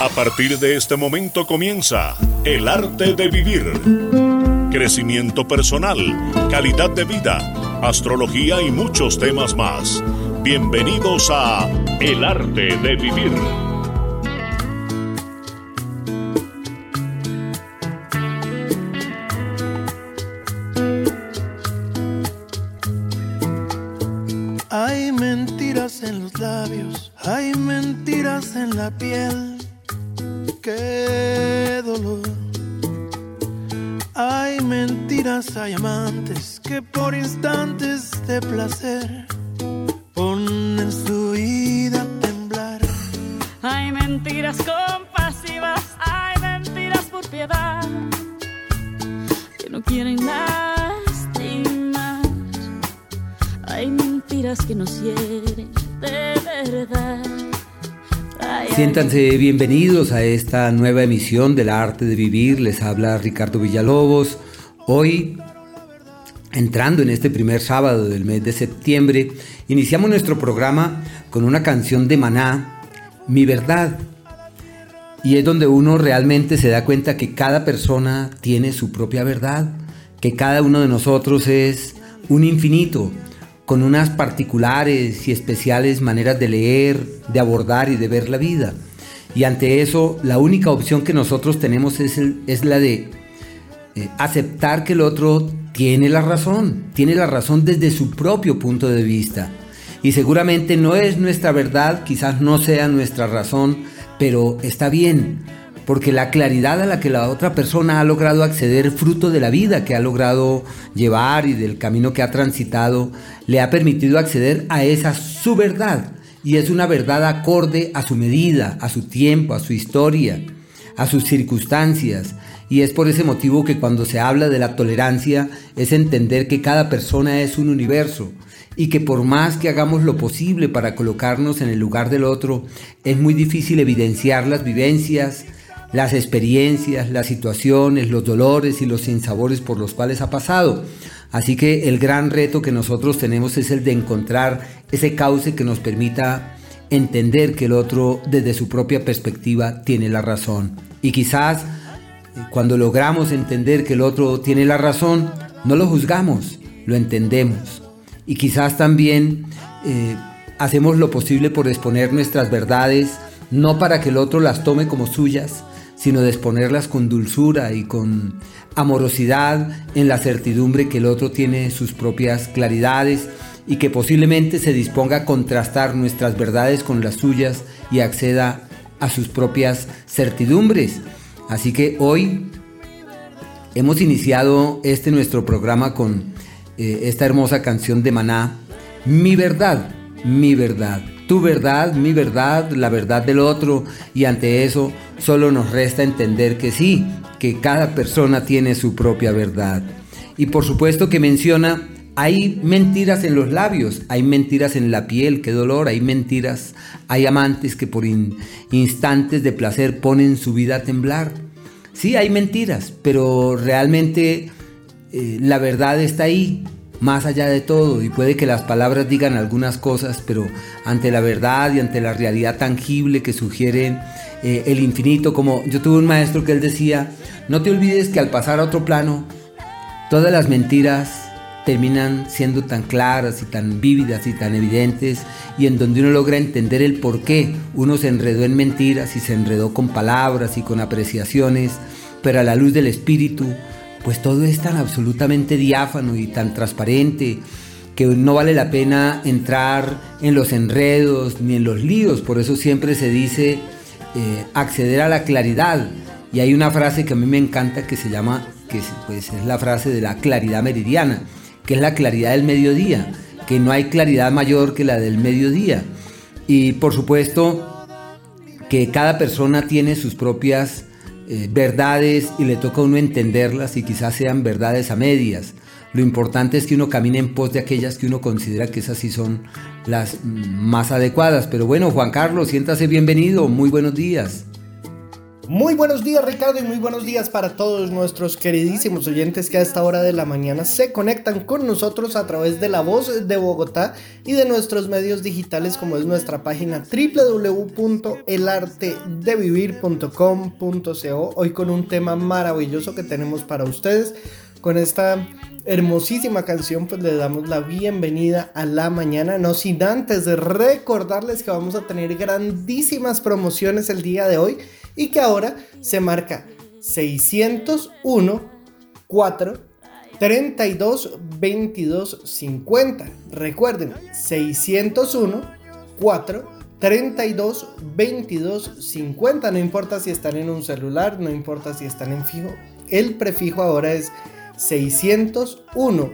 A partir de este momento comienza El arte de vivir. Crecimiento personal, calidad de vida, astrología y muchos temas más. Bienvenidos a El arte de vivir. Siéntanse bienvenidos a esta nueva emisión del arte de vivir. Les habla Ricardo Villalobos. Hoy, entrando en este primer sábado del mes de septiembre, iniciamos nuestro programa con una canción de Maná, Mi Verdad. Y es donde uno realmente se da cuenta que cada persona tiene su propia verdad, que cada uno de nosotros es un infinito, con unas particulares y especiales maneras de leer, de abordar y de ver la vida. Y ante eso, la única opción que nosotros tenemos es, la de eh, aceptar que el otro tiene la razón, tiene la razón desde su propio punto de vista. Y seguramente no es nuestra verdad, quizás no sea nuestra razón, pero está bien, porque la claridad a la que la otra persona ha logrado acceder, fruto de la vida que ha logrado llevar y del camino que ha transitado, le ha permitido acceder a esa su verdad. Y es una verdad acorde a su medida, a su tiempo, a su historia, a sus circunstancias. Y es por ese motivo que cuando se habla de la tolerancia es entender que cada persona es un universo y que por más que hagamos lo posible para colocarnos en el lugar del otro, es muy difícil evidenciar las vivencias, las experiencias, las situaciones, los dolores y los sinsabores por los cuales ha pasado. Así que el gran reto que nosotros tenemos es el de encontrar ese cauce que nos permita entender que el otro desde su propia perspectiva tiene la razón. Y quizás eh, cuando logramos entender que el otro tiene la razón, no lo juzgamos, lo entendemos. Y quizás también eh, hacemos lo posible por exponer nuestras verdades, no para que el otro las tome como suyas, sino de exponerlas con dulzura y con amorosidad en la certidumbre que el otro tiene sus propias claridades y que posiblemente se disponga a contrastar nuestras verdades con las suyas y acceda a sus propias certidumbres. Así que hoy hemos iniciado este nuestro programa con eh, esta hermosa canción de Maná, Mi verdad, mi verdad tu verdad, mi verdad, la verdad del otro, y ante eso solo nos resta entender que sí, que cada persona tiene su propia verdad. Y por supuesto que menciona, hay mentiras en los labios, hay mentiras en la piel, qué dolor, hay mentiras, hay amantes que por instantes de placer ponen su vida a temblar. Sí, hay mentiras, pero realmente eh, la verdad está ahí, más allá de todo y puede que las palabras digan algunas cosas, pero ante la verdad y ante la realidad tangible que sugiere eh, el infinito, como yo tuve un maestro que él decía, no te olvides que al pasar a otro plano, todas las mentiras terminan siendo tan claras y tan vívidas y tan evidentes y en donde uno logra entender el por qué uno se enredó en mentiras y se enredó con palabras y con apreciaciones, pero a la luz del espíritu pues todo es tan absolutamente diáfano y tan transparente que no vale la pena entrar en los enredos ni en los líos. Por eso siempre se dice eh, acceder a la claridad. Y hay una frase que a mí me encanta que se llama, que pues, es la frase de la claridad meridiana, que es la claridad del mediodía, que no hay claridad mayor que la del mediodía. Y por supuesto que cada persona tiene sus propias eh, verdades y le toca a uno entenderlas y quizás sean verdades a medias. Lo importante es que uno camine en pos de aquellas que uno considera que esas sí son las mm, más adecuadas. Pero bueno, Juan Carlos, siéntase bienvenido, muy buenos días. Muy buenos días Ricardo y muy buenos días para todos nuestros queridísimos oyentes que a esta hora de la mañana se conectan con nosotros a través de la voz de Bogotá y de nuestros medios digitales como es nuestra página www.elartedevivir.com.co hoy con un tema maravilloso que tenemos para ustedes. Con esta hermosísima canción, pues le damos la bienvenida a la mañana, no sin antes de recordarles que vamos a tener grandísimas promociones el día de hoy y que ahora se marca 601 4 32 22 50. Recuerden, 601 4 32 22 50. No importa si están en un celular, no importa si están en fijo. El prefijo ahora es 601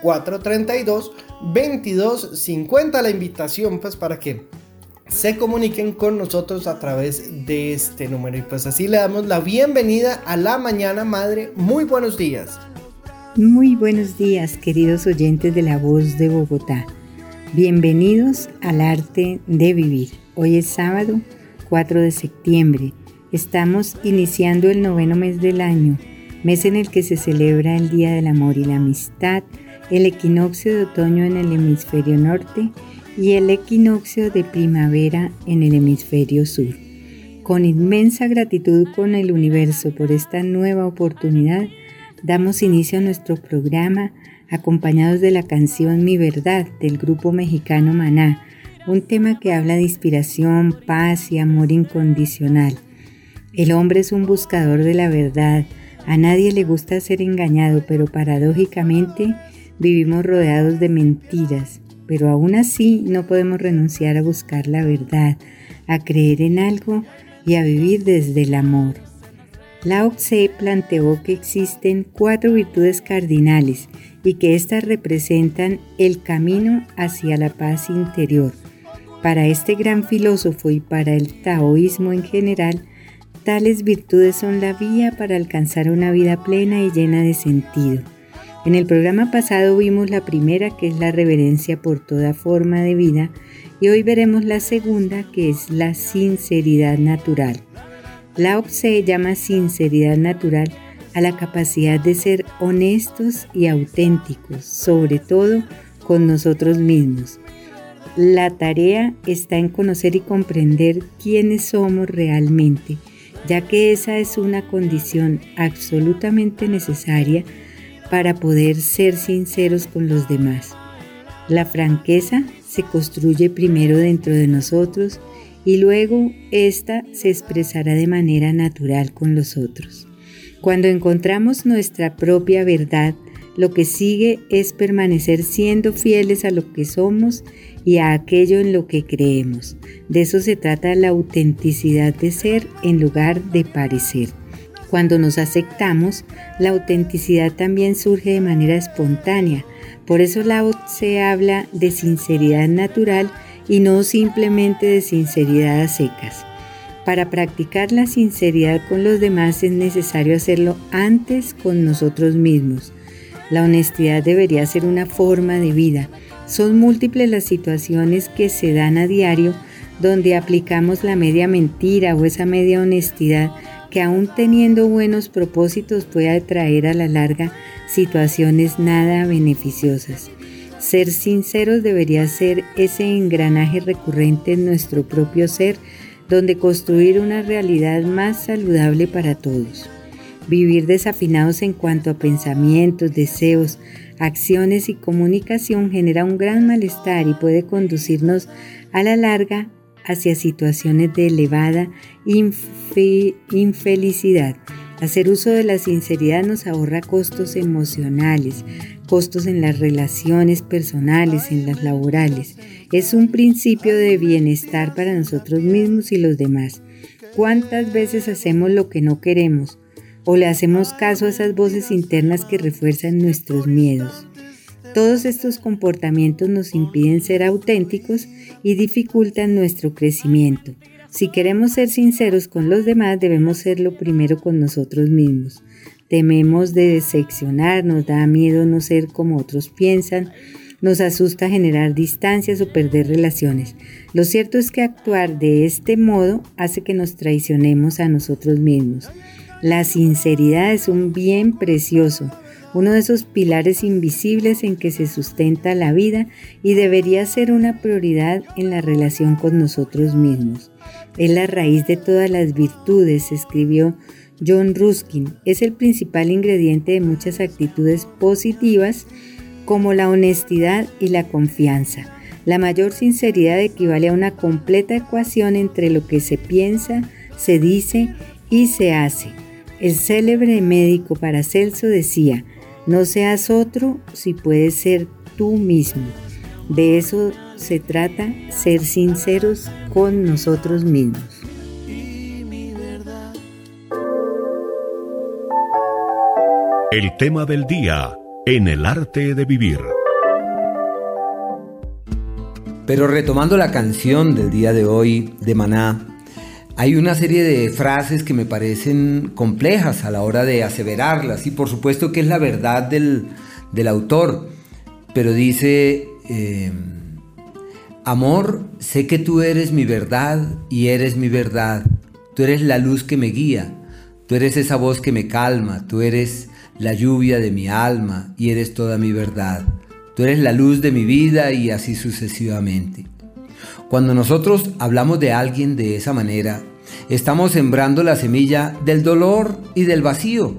432 2250 la invitación pues para que se comuniquen con nosotros a través de este número. Y pues así le damos la bienvenida a la mañana madre. Muy buenos días. Muy buenos días queridos oyentes de la voz de Bogotá. Bienvenidos al arte de vivir. Hoy es sábado 4 de septiembre. Estamos iniciando el noveno mes del año mes en el que se celebra el Día del Amor y la Amistad, el equinoccio de otoño en el hemisferio norte y el equinoccio de primavera en el hemisferio sur. Con inmensa gratitud con el universo por esta nueva oportunidad, damos inicio a nuestro programa acompañados de la canción Mi Verdad del grupo mexicano Maná, un tema que habla de inspiración, paz y amor incondicional. El hombre es un buscador de la verdad, a nadie le gusta ser engañado, pero paradójicamente vivimos rodeados de mentiras. Pero aún así no podemos renunciar a buscar la verdad, a creer en algo y a vivir desde el amor. Lao Tse planteó que existen cuatro virtudes cardinales y que éstas representan el camino hacia la paz interior. Para este gran filósofo y para el taoísmo en general, Tales virtudes son la vía para alcanzar una vida plena y llena de sentido. En el programa pasado vimos la primera, que es la reverencia por toda forma de vida, y hoy veremos la segunda, que es la sinceridad natural. Lao Tse llama sinceridad natural a la capacidad de ser honestos y auténticos, sobre todo con nosotros mismos. La tarea está en conocer y comprender quiénes somos realmente ya que esa es una condición absolutamente necesaria para poder ser sinceros con los demás. La franqueza se construye primero dentro de nosotros y luego ésta se expresará de manera natural con los otros. Cuando encontramos nuestra propia verdad, lo que sigue es permanecer siendo fieles a lo que somos y a aquello en lo que creemos. De eso se trata la autenticidad de ser en lugar de parecer. Cuando nos aceptamos, la autenticidad también surge de manera espontánea. Por eso se habla de sinceridad natural y no simplemente de sinceridad a secas. Para practicar la sinceridad con los demás es necesario hacerlo antes con nosotros mismos. La honestidad debería ser una forma de vida. Son múltiples las situaciones que se dan a diario donde aplicamos la media mentira o esa media honestidad que aún teniendo buenos propósitos puede atraer a la larga situaciones nada beneficiosas. Ser sinceros debería ser ese engranaje recurrente en nuestro propio ser donde construir una realidad más saludable para todos. Vivir desafinados en cuanto a pensamientos, deseos, acciones y comunicación genera un gran malestar y puede conducirnos a la larga hacia situaciones de elevada infelicidad. Hacer uso de la sinceridad nos ahorra costos emocionales, costos en las relaciones personales, en las laborales. Es un principio de bienestar para nosotros mismos y los demás. ¿Cuántas veces hacemos lo que no queremos? o le hacemos caso a esas voces internas que refuerzan nuestros miedos. Todos estos comportamientos nos impiden ser auténticos y dificultan nuestro crecimiento. Si queremos ser sinceros con los demás, debemos serlo primero con nosotros mismos. Tememos de decepcionar, nos da miedo no ser como otros piensan, nos asusta generar distancias o perder relaciones. Lo cierto es que actuar de este modo hace que nos traicionemos a nosotros mismos. La sinceridad es un bien precioso, uno de esos pilares invisibles en que se sustenta la vida y debería ser una prioridad en la relación con nosotros mismos. Es la raíz de todas las virtudes, escribió John Ruskin. Es el principal ingrediente de muchas actitudes positivas como la honestidad y la confianza. La mayor sinceridad equivale a una completa ecuación entre lo que se piensa, se dice y se hace. El célebre médico Paracelso decía, no seas otro si puedes ser tú mismo. De eso se trata, ser sinceros con nosotros mismos. El tema del día en el arte de vivir. Pero retomando la canción del día de hoy de Maná, hay una serie de frases que me parecen complejas a la hora de aseverarlas y por supuesto que es la verdad del, autor, pero dice, eh, amor, sé que tú eres mi verdad y eres mi verdad, tú eres la luz que me guía, tú eres esa voz que me calma, tú eres la lluvia de mi alma y eres toda mi verdad, tú eres la luz de mi vida y así sucesivamente. Cuando nosotros hablamos de alguien de esa manera, estamos sembrando la semilla del dolor y del vacío,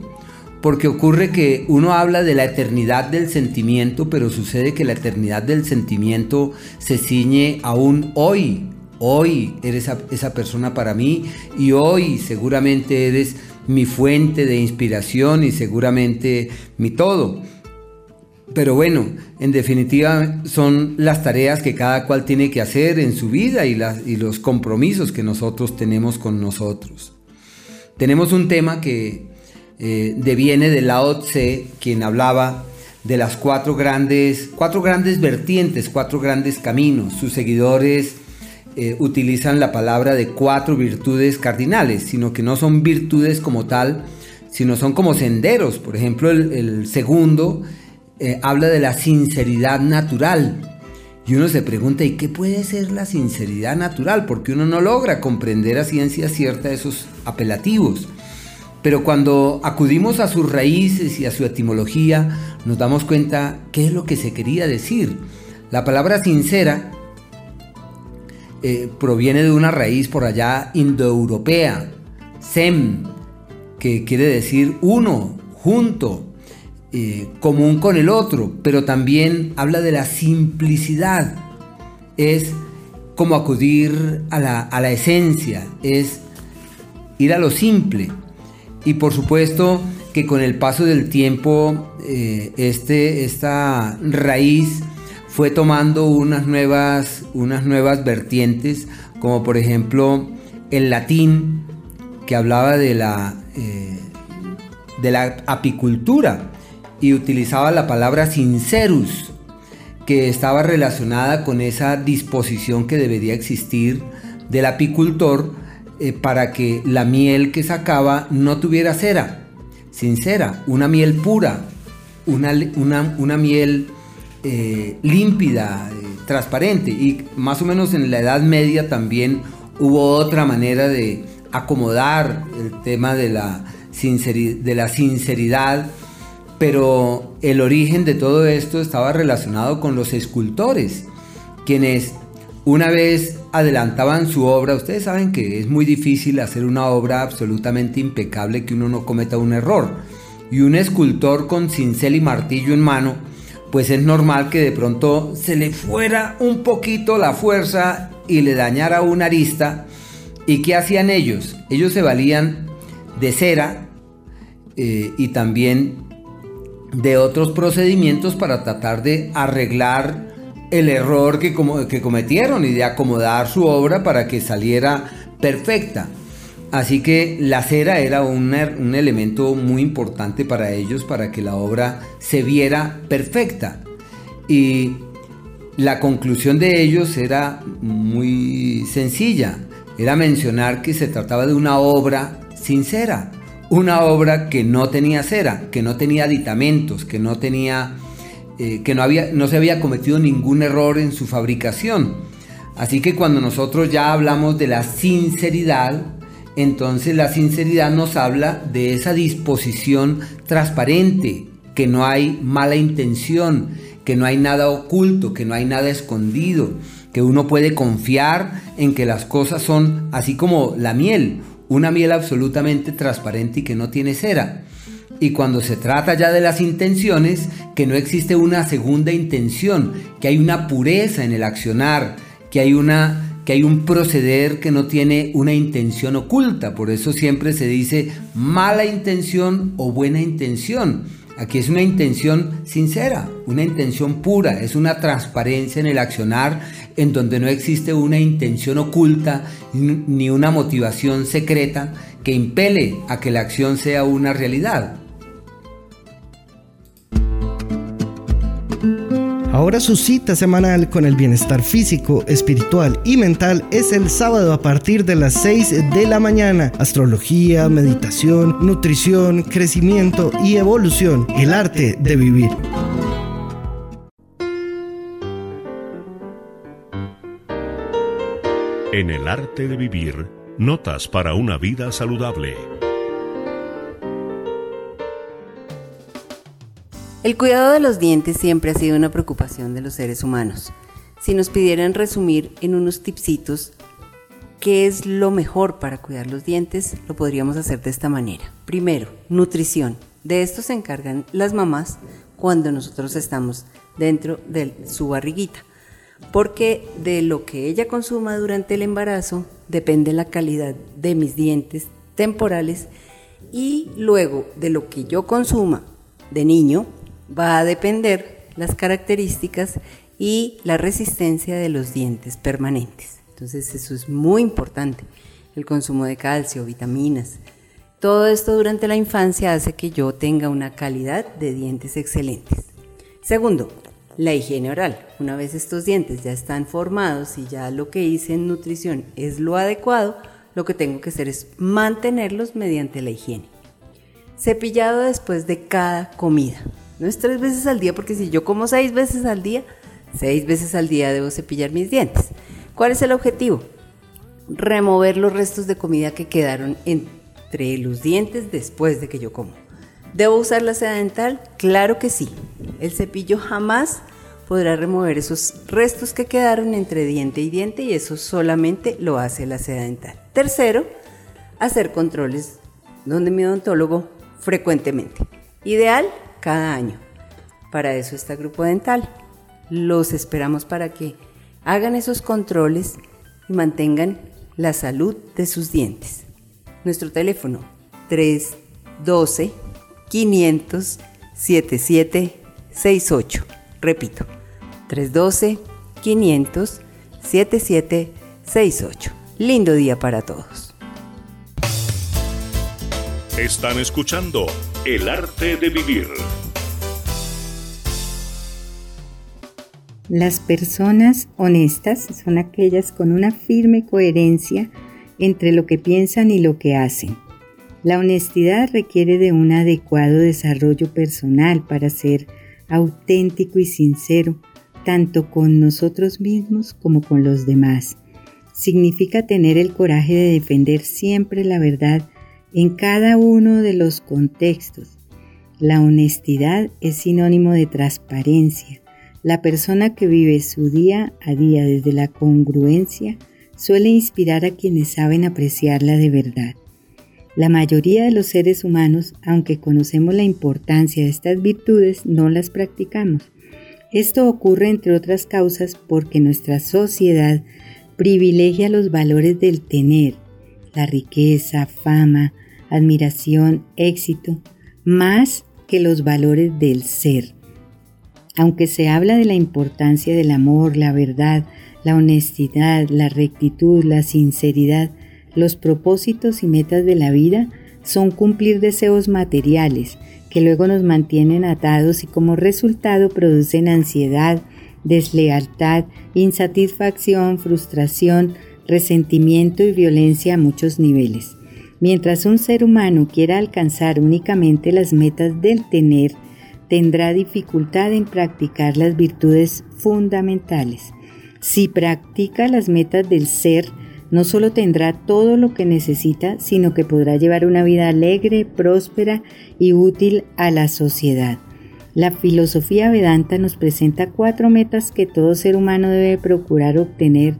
porque ocurre que uno habla de la eternidad del sentimiento, pero sucede que la eternidad del sentimiento se ciñe aún hoy. Hoy eres esa, persona para mí y hoy seguramente eres mi fuente de inspiración y seguramente mi todo. Pero bueno, en definitiva son las tareas que cada cual tiene que hacer en su vida y, los compromisos que nosotros tenemos con nosotros. Tenemos un tema que eh, deviene de Lao Tse, quien hablaba de las cuatro grandes, cuatro grandes vertientes, cuatro grandes caminos. Sus seguidores eh, utilizan la palabra de cuatro virtudes cardinales, sino que no son virtudes como tal, sino son como senderos. Por ejemplo, el segundo eh, habla de la sinceridad natural. Y uno se pregunta, ¿y qué puede ser la sinceridad natural? Porque uno no logra comprender a ciencia cierta esos apelativos. Pero cuando acudimos a sus raíces y a su etimología, nos damos cuenta qué es lo que se quería decir. La palabra sincera eh, proviene de una raíz por allá indoeuropea, sem, que quiere decir uno, junto, eh, común con el otro, pero también habla de la simplicidad. Es como acudir a la, esencia, es ir a lo simple. Y por supuesto que con el paso del tiempo eh, este, esta raíz fue tomando unas nuevas, unas nuevas vertientes, como por ejemplo el latín, que hablaba de la, eh, de la apicultura y utilizaba la palabra sincerus, que estaba relacionada con esa disposición que debería existir del apicultor eh, para que la miel que sacaba no tuviera cera, sincera, una miel pura, una, una, miel eh, límpida, eh, transparente. Y más o menos en la Edad Media también hubo otra manera de acomodar el tema de la, de la sinceridad pero el origen de todo esto estaba relacionado con los escultores, quienes una vez adelantaban su obra, ustedes saben que es muy difícil hacer una obra absolutamente impecable que uno no cometa un error. Y un escultor con cincel y martillo en mano, pues es normal que de pronto se le fuera un poquito la fuerza y le dañara una arista. ¿Y qué hacían ellos? Ellos se valían de cera eh, y también de otros procedimientos para tratar de arreglar el error que, que cometieron y de acomodar su obra para que saliera perfecta. Así que la cera era un, un, elemento muy importante para ellos para que la obra se viera perfecta. Y la conclusión de ellos era muy sencilla. Era mencionar que se trataba de una obra sincera, una obra que no tenía cera, que no tenía aditamentos, que no tenía eh, que no, había, no se había cometido ningún error en su fabricación. Así que cuando nosotros ya hablamos de la sinceridad, entonces la sinceridad nos habla de esa disposición transparente, que no hay mala intención, que no hay nada oculto, que no hay nada escondido, que uno puede confiar en que las cosas son así como la miel, una miel absolutamente transparente y que no tiene cera. Y cuando se trata ya de las intenciones, que no existe una segunda intención, que hay una pureza en el accionar, que hay una que hay un proceder que no tiene una intención oculta, por eso siempre se dice mala intención o buena intención. Aquí es una intención sincera, una intención pura, es una transparencia en el accionar en donde no existe una intención oculta ni una motivación secreta que impele a que la acción sea una realidad. Ahora su cita semanal con el bienestar físico, espiritual y mental es el sábado a partir de las 6 de la mañana. Astrología, meditación, nutrición, crecimiento y evolución. El arte de vivir. En el arte de vivir, notas para una vida saludable. El cuidado de los dientes siempre ha sido una preocupación de los seres humanos. Si nos pidieran resumir en unos tipsitos qué es lo mejor para cuidar los dientes, lo podríamos hacer de esta manera. Primero, nutrición. De esto se encargan las mamás cuando nosotros estamos dentro de su barriguita, porque de lo que ella consuma durante el embarazo depende la calidad de mis dientes temporales y luego de lo que yo consuma de niño va a depender las características y la resistencia de los dientes permanentes. Entonces eso es muy importante. El consumo de calcio, vitaminas. Todo esto durante la infancia hace que yo tenga una calidad de dientes excelentes. Segundo, la higiene oral. Una vez estos dientes ya están formados y ya lo que hice en nutrición es lo adecuado, lo que tengo que hacer es mantenerlos mediante la higiene. Cepillado después de cada comida. No es tres veces al día, porque si yo como seis veces al día, seis veces al día debo cepillar mis dientes. ¿Cuál es el objetivo? Remover los restos de comida que quedaron entre los dientes después de que yo como. ¿Debo usar la seda dental? Claro que sí. El cepillo jamás podrá remover esos restos que quedaron entre diente y diente y eso solamente lo hace la seda dental. Tercero, hacer controles donde mi odontólogo frecuentemente. Ideal cada año. Para eso está Grupo Dental. Los esperamos para que hagan esos controles y mantengan la salud de sus dientes. Nuestro teléfono 312 500 7768. Repito, 312 500 7768. Lindo día para todos. Están escuchando El arte de vivir. Las personas honestas son aquellas con una firme coherencia entre lo que piensan y lo que hacen. La honestidad requiere de un adecuado desarrollo personal para ser auténtico y sincero, tanto con nosotros mismos como con los demás. Significa tener el coraje de defender siempre la verdad en cada uno de los contextos. La honestidad es sinónimo de transparencia. La persona que vive su día a día desde la congruencia suele inspirar a quienes saben apreciarla de verdad. La mayoría de los seres humanos, aunque conocemos la importancia de estas virtudes, no las practicamos. Esto ocurre entre otras causas porque nuestra sociedad privilegia los valores del tener, la riqueza, fama, admiración, éxito, más que los valores del ser. Aunque se habla de la importancia del amor, la verdad, la honestidad, la rectitud, la sinceridad, los propósitos y metas de la vida son cumplir deseos materiales que luego nos mantienen atados y como resultado producen ansiedad, deslealtad, insatisfacción, frustración, resentimiento y violencia a muchos niveles. Mientras un ser humano quiera alcanzar únicamente las metas del tener, tendrá dificultad en practicar las virtudes fundamentales. Si practica las metas del ser, no solo tendrá todo lo que necesita, sino que podrá llevar una vida alegre, próspera y útil a la sociedad. La filosofía Vedanta nos presenta cuatro metas que todo ser humano debe procurar obtener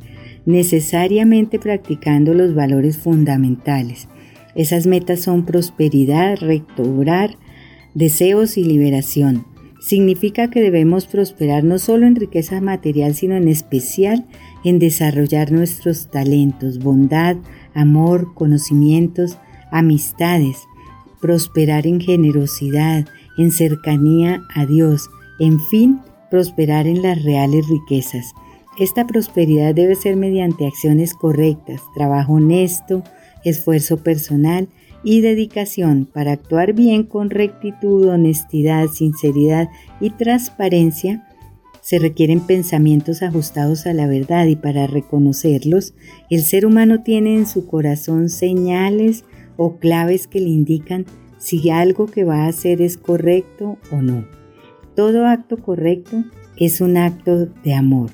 necesariamente practicando los valores fundamentales. Esas metas son prosperidad, recobrar, deseos y liberación. Significa que debemos prosperar no solo en riqueza material, sino en especial en desarrollar nuestros talentos, bondad, amor, conocimientos, amistades, prosperar en generosidad, en cercanía a Dios, en fin, prosperar en las reales riquezas. Esta prosperidad debe ser mediante acciones correctas, trabajo honesto, esfuerzo personal y dedicación para actuar bien con rectitud, honestidad, sinceridad y transparencia. Se requieren pensamientos ajustados a la verdad y para reconocerlos, el ser humano tiene en su corazón señales o claves que le indican si algo que va a hacer es correcto o no. Todo acto correcto es un acto de amor.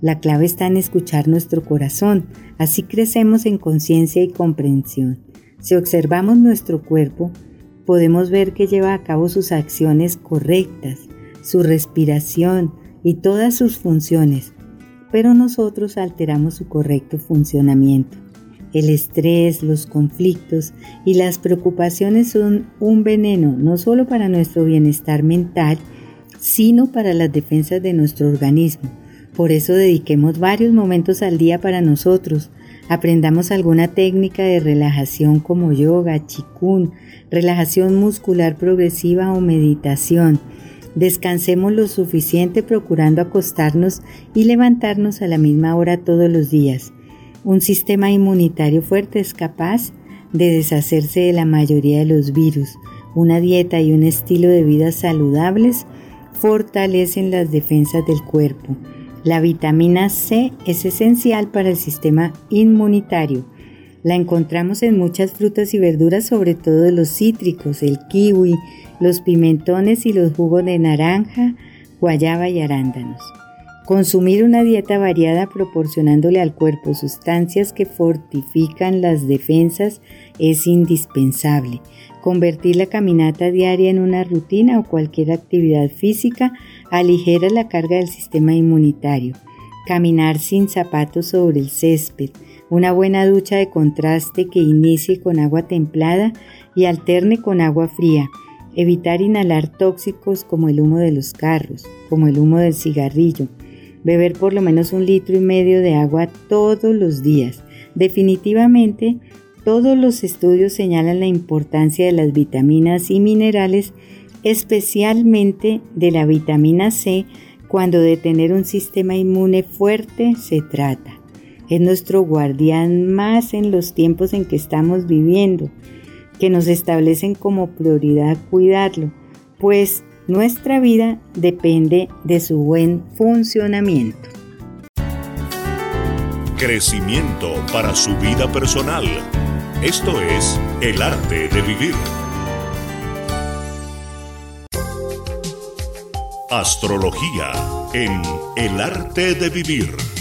La clave está en escuchar nuestro corazón, así crecemos en conciencia y comprensión. Si observamos nuestro cuerpo, podemos ver que lleva a cabo sus acciones correctas, su respiración y todas sus funciones, pero nosotros alteramos su correcto funcionamiento. El estrés, los conflictos y las preocupaciones son un veneno no solo para nuestro bienestar mental, sino para las defensas de nuestro organismo por eso dediquemos varios momentos al día para nosotros. Aprendamos alguna técnica de relajación como yoga, chikun, relajación muscular progresiva o meditación. Descansemos lo suficiente procurando acostarnos y levantarnos a la misma hora todos los días. Un sistema inmunitario fuerte es capaz de deshacerse de la mayoría de los virus. Una dieta y un estilo de vida saludables fortalecen las defensas del cuerpo. La vitamina C es esencial para el sistema inmunitario. La encontramos en muchas frutas y verduras, sobre todo los cítricos, el kiwi, los pimentones y los jugos de naranja, guayaba y arándanos. Consumir una dieta variada proporcionándole al cuerpo sustancias que fortifican las defensas es indispensable. Convertir la caminata diaria en una rutina o cualquier actividad física aligera la carga del sistema inmunitario. Caminar sin zapatos sobre el césped. Una buena ducha de contraste que inicie con agua templada y alterne con agua fría. Evitar inhalar tóxicos como el humo de los carros, como el humo del cigarrillo. Beber por lo menos un litro y medio de agua todos los días. Definitivamente, todos los estudios señalan la importancia de las vitaminas y minerales, especialmente de la vitamina C, cuando de tener un sistema inmune fuerte se trata. Es nuestro guardián más en los tiempos en que estamos viviendo, que nos establecen como prioridad cuidarlo, pues nuestra vida depende de su buen funcionamiento. Crecimiento para su vida personal. Esto es El arte de vivir. Astrología en El arte de vivir.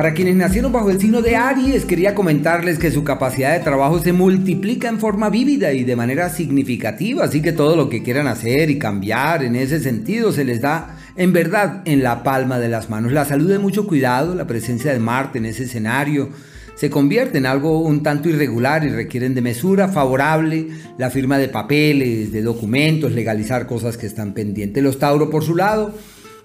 Para quienes nacieron bajo el signo de Aries, quería comentarles que su capacidad de trabajo se multiplica en forma vívida y de manera significativa, así que todo lo que quieran hacer y cambiar en ese sentido se les da en verdad en la palma de las manos. La salud de mucho cuidado, la presencia de Marte en ese escenario, se convierte en algo un tanto irregular y requieren de mesura favorable, la firma de papeles, de documentos, legalizar cosas que están pendientes. Los Tauro por su lado,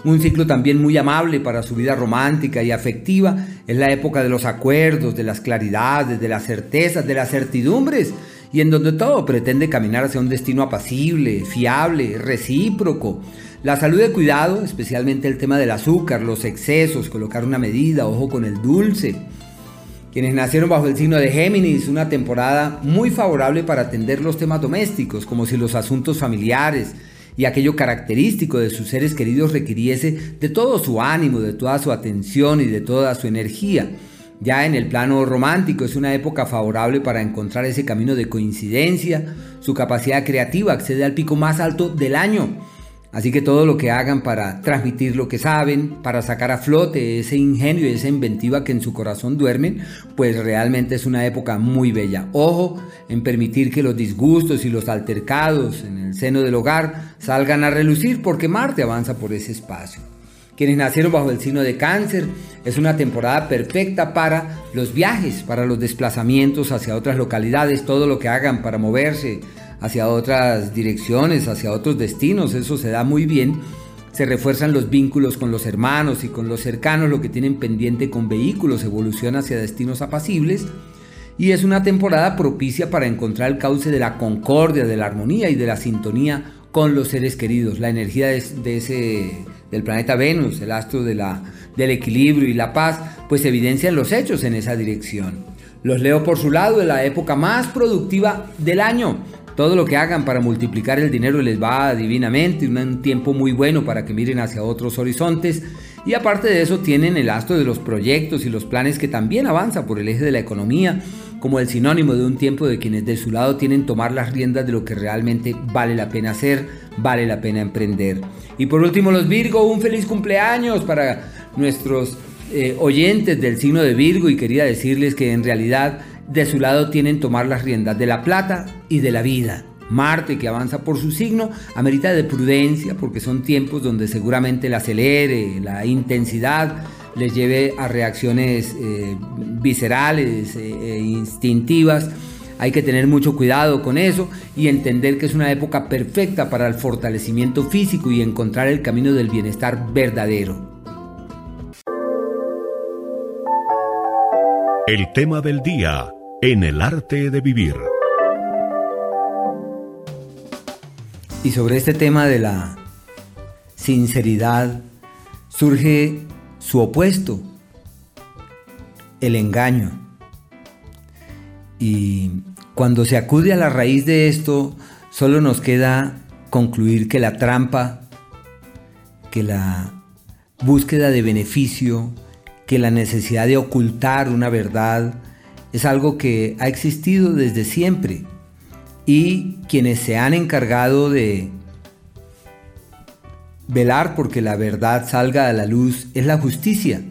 un ciclo también muy amable para su vida romántica y afectiva, es la época de los acuerdos, de las claridades, de las certezas, de las certidumbres. Y en donde todo pretende caminar hacia un destino apacible, fiable, recíproco. La salud de cuidado, especialmente el tema del azúcar, los excesos, colocar una medida, ojo con el dulce. Quienes nacieron bajo el signo de Géminis, una temporada muy favorable para atender los temas domésticos, como si los asuntos familiares y aquello característico de sus seres queridos requiriese de todo su ánimo, de toda su atención y de toda su energía. Ya en el plano romántico es una época favorable para encontrar ese camino de coincidencia. Su capacidad creativa accede al pico más alto del año. Así que todo lo que hagan para transmitir lo que saben, para sacar a flote ese ingenio y esa inventiva que en su corazón duermen, pues realmente es una época muy bella. Ojo en permitir que los disgustos y los altercados en el seno del hogar salgan a relucir porque Marte avanza por ese espacio. Quienes nacieron bajo el signo de cáncer, es una temporada perfecta para los viajes, para los desplazamientos hacia otras localidades, todo lo que hagan para moverse hacia otras direcciones, hacia otros destinos, eso se da muy bien. Se refuerzan los vínculos con los hermanos y con los cercanos, lo que tienen pendiente con vehículos, evoluciona hacia destinos apacibles. Y es una temporada propicia para encontrar el cauce de la concordia, de la armonía y de la sintonía con los seres queridos. La energía de, ese, del planeta Venus, el astro de la, del equilibrio y la paz, pues evidencian los hechos en esa dirección. Los leo por su lado de la época más productiva del año, todo lo que hagan para multiplicar el dinero les va divinamente, un tiempo muy bueno para que miren hacia otros horizontes. Y aparte de eso tienen el astro de los proyectos y los planes que también avanza por el eje de la economía, como el sinónimo de un tiempo de quienes de su lado tienen tomar las riendas de lo que realmente vale la pena hacer, vale la pena emprender. Y por último los Virgo, un feliz cumpleaños para nuestros eh, oyentes del signo de Virgo y quería decirles que en realidad de su lado tienen tomar las riendas de la plata y de la vida. Marte, que avanza por su signo, amerita de prudencia porque son tiempos donde seguramente la acelere, la intensidad les lleve a reacciones eh, viscerales e, e instintivas. Hay que tener mucho cuidado con eso y entender que es una época perfecta para el fortalecimiento físico y encontrar el camino del bienestar verdadero. El tema del día en el arte de vivir. Y sobre este tema de la sinceridad surge su opuesto, el engaño. Y cuando se acude a la raíz de esto, solo nos queda concluir que la trampa, que la búsqueda de beneficio, que la necesidad de ocultar una verdad es algo que ha existido desde siempre y quienes se han encargado de velar porque la verdad salga a la luz es la justicia.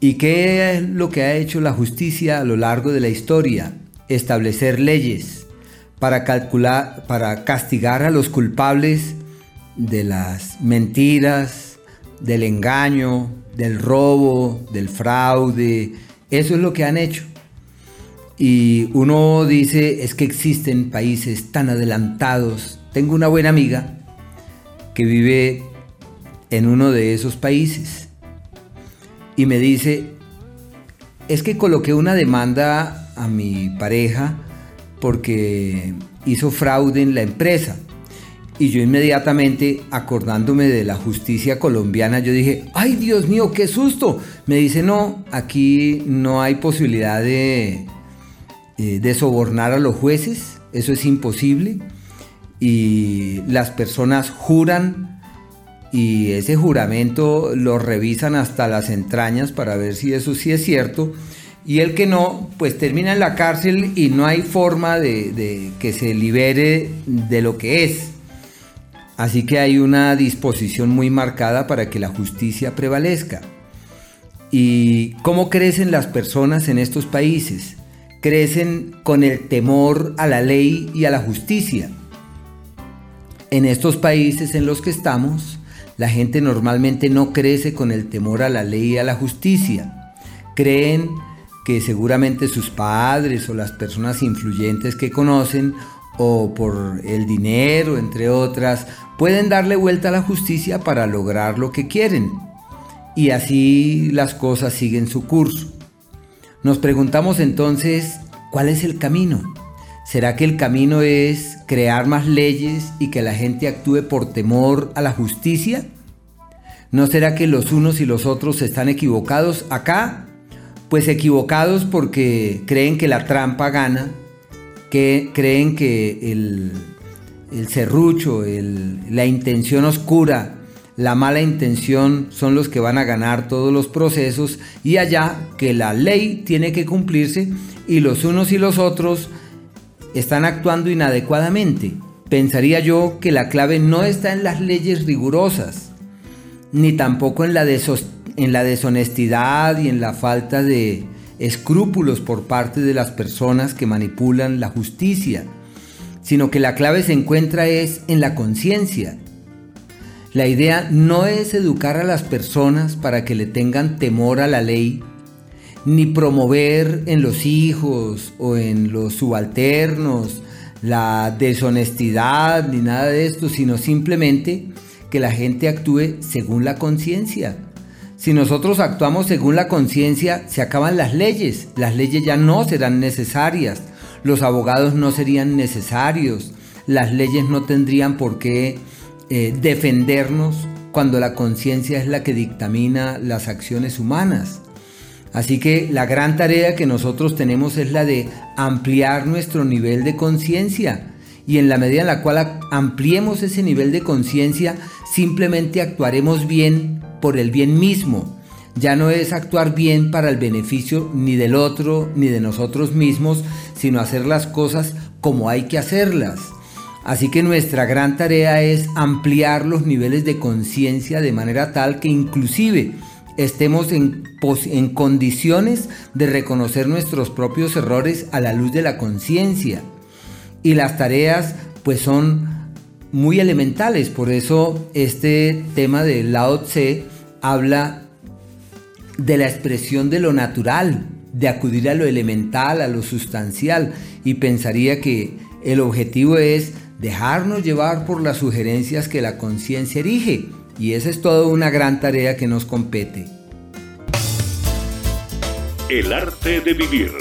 ¿Y qué es lo que ha hecho la justicia a lo largo de la historia? Establecer leyes para calcular para castigar a los culpables de las mentiras, del engaño, del robo, del fraude. Eso es lo que han hecho. Y uno dice, es que existen países tan adelantados. Tengo una buena amiga que vive en uno de esos países y me dice, es que coloqué una demanda a mi pareja porque hizo fraude en la empresa. Y yo inmediatamente, acordándome de la justicia colombiana, yo dije, ay Dios mío, qué susto. Me dice, no, aquí no hay posibilidad de, eh, de sobornar a los jueces, eso es imposible. Y las personas juran y ese juramento lo revisan hasta las entrañas para ver si eso sí es cierto. Y el que no, pues termina en la cárcel y no hay forma de que se libere de lo que es. Así que hay una disposición muy marcada para que la justicia prevalezca. ¿Y cómo crecen las personas en estos países? Crecen con el temor a la ley y a la justicia. En estos países en los que estamos, la gente normalmente no crece con el temor a la ley y a la justicia. Creen que seguramente sus padres o las personas influyentes que conocen o por el dinero, entre otras, pueden darle vuelta a la justicia para lograr lo que quieren. Y así las cosas siguen su curso. Nos preguntamos entonces, ¿cuál es el camino? ¿Será que el camino es crear más leyes y que la gente actúe por temor a la justicia? ¿No será que los unos y los otros están equivocados acá? Pues equivocados porque creen que la trampa gana, que creen que el, el serrucho, la intención oscura la mala intención son los que van a ganar todos los procesos y allá que la ley tiene que cumplirse y los unos y los otros están actuando inadecuadamente. Pensaría yo que la clave no está en las leyes rigurosas, ni tampoco en la, en la deshonestidad y en la falta de escrúpulos por parte de las personas que manipulan la justicia, sino que la clave se encuentra es en la conciencia. La idea no es educar a las personas para que le tengan temor a la ley, ni promover en los hijos o en los subalternos la deshonestidad ni nada de esto, sino simplemente que la gente actúe según la conciencia. Si nosotros actuamos según la conciencia, se acaban las leyes, las leyes ya no serán necesarias, los abogados no serían necesarios, las leyes no tendrían por qué eh, defendernos cuando la conciencia es la que dictamina las acciones humanas. Así que la gran tarea que nosotros tenemos es la de ampliar nuestro nivel de conciencia. Y en la medida en la cual ampliemos ese nivel de conciencia, simplemente actuaremos bien por el bien mismo. Ya no es actuar bien para el beneficio ni del otro ni de nosotros mismos, sino hacer las cosas como hay que hacerlas. Así que nuestra gran tarea es ampliar los niveles de conciencia de manera tal que inclusive estemos en, condiciones de reconocer nuestros propios errores a la luz de la conciencia. Y las tareas pues son muy elementales, por eso este tema de Lao Tse habla de la expresión de lo natural, de acudir a lo elemental, a lo sustancial, y pensaría que el objetivo es dejarnos llevar por las sugerencias que la conciencia erige, y esa es toda una gran tarea que nos compete. El arte de vivir.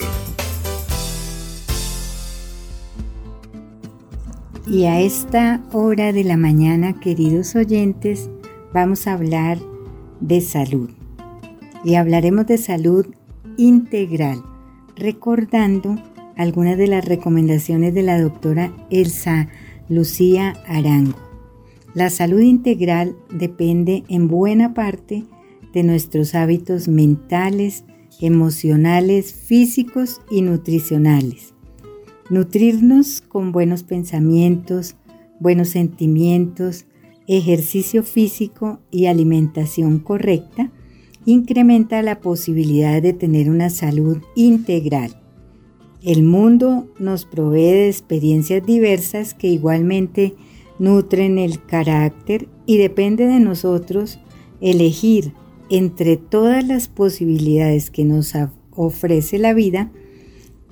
Y a esta hora de la mañana, queridos oyentes, vamos a hablar de salud. Y hablaremos de salud integral, recordando algunas de las recomendaciones de la doctora Elsa Lucía Arango. La salud integral depende en buena parte de nuestros hábitos mentales, emocionales, físicos y nutricionales. Nutrirnos con buenos pensamientos, buenos sentimientos, ejercicio físico y alimentación correcta incrementa la posibilidad de tener una salud integral. El mundo nos provee de experiencias diversas que igualmente nutren el carácter y depende de nosotros elegir entre todas las posibilidades que nos ofrece la vida,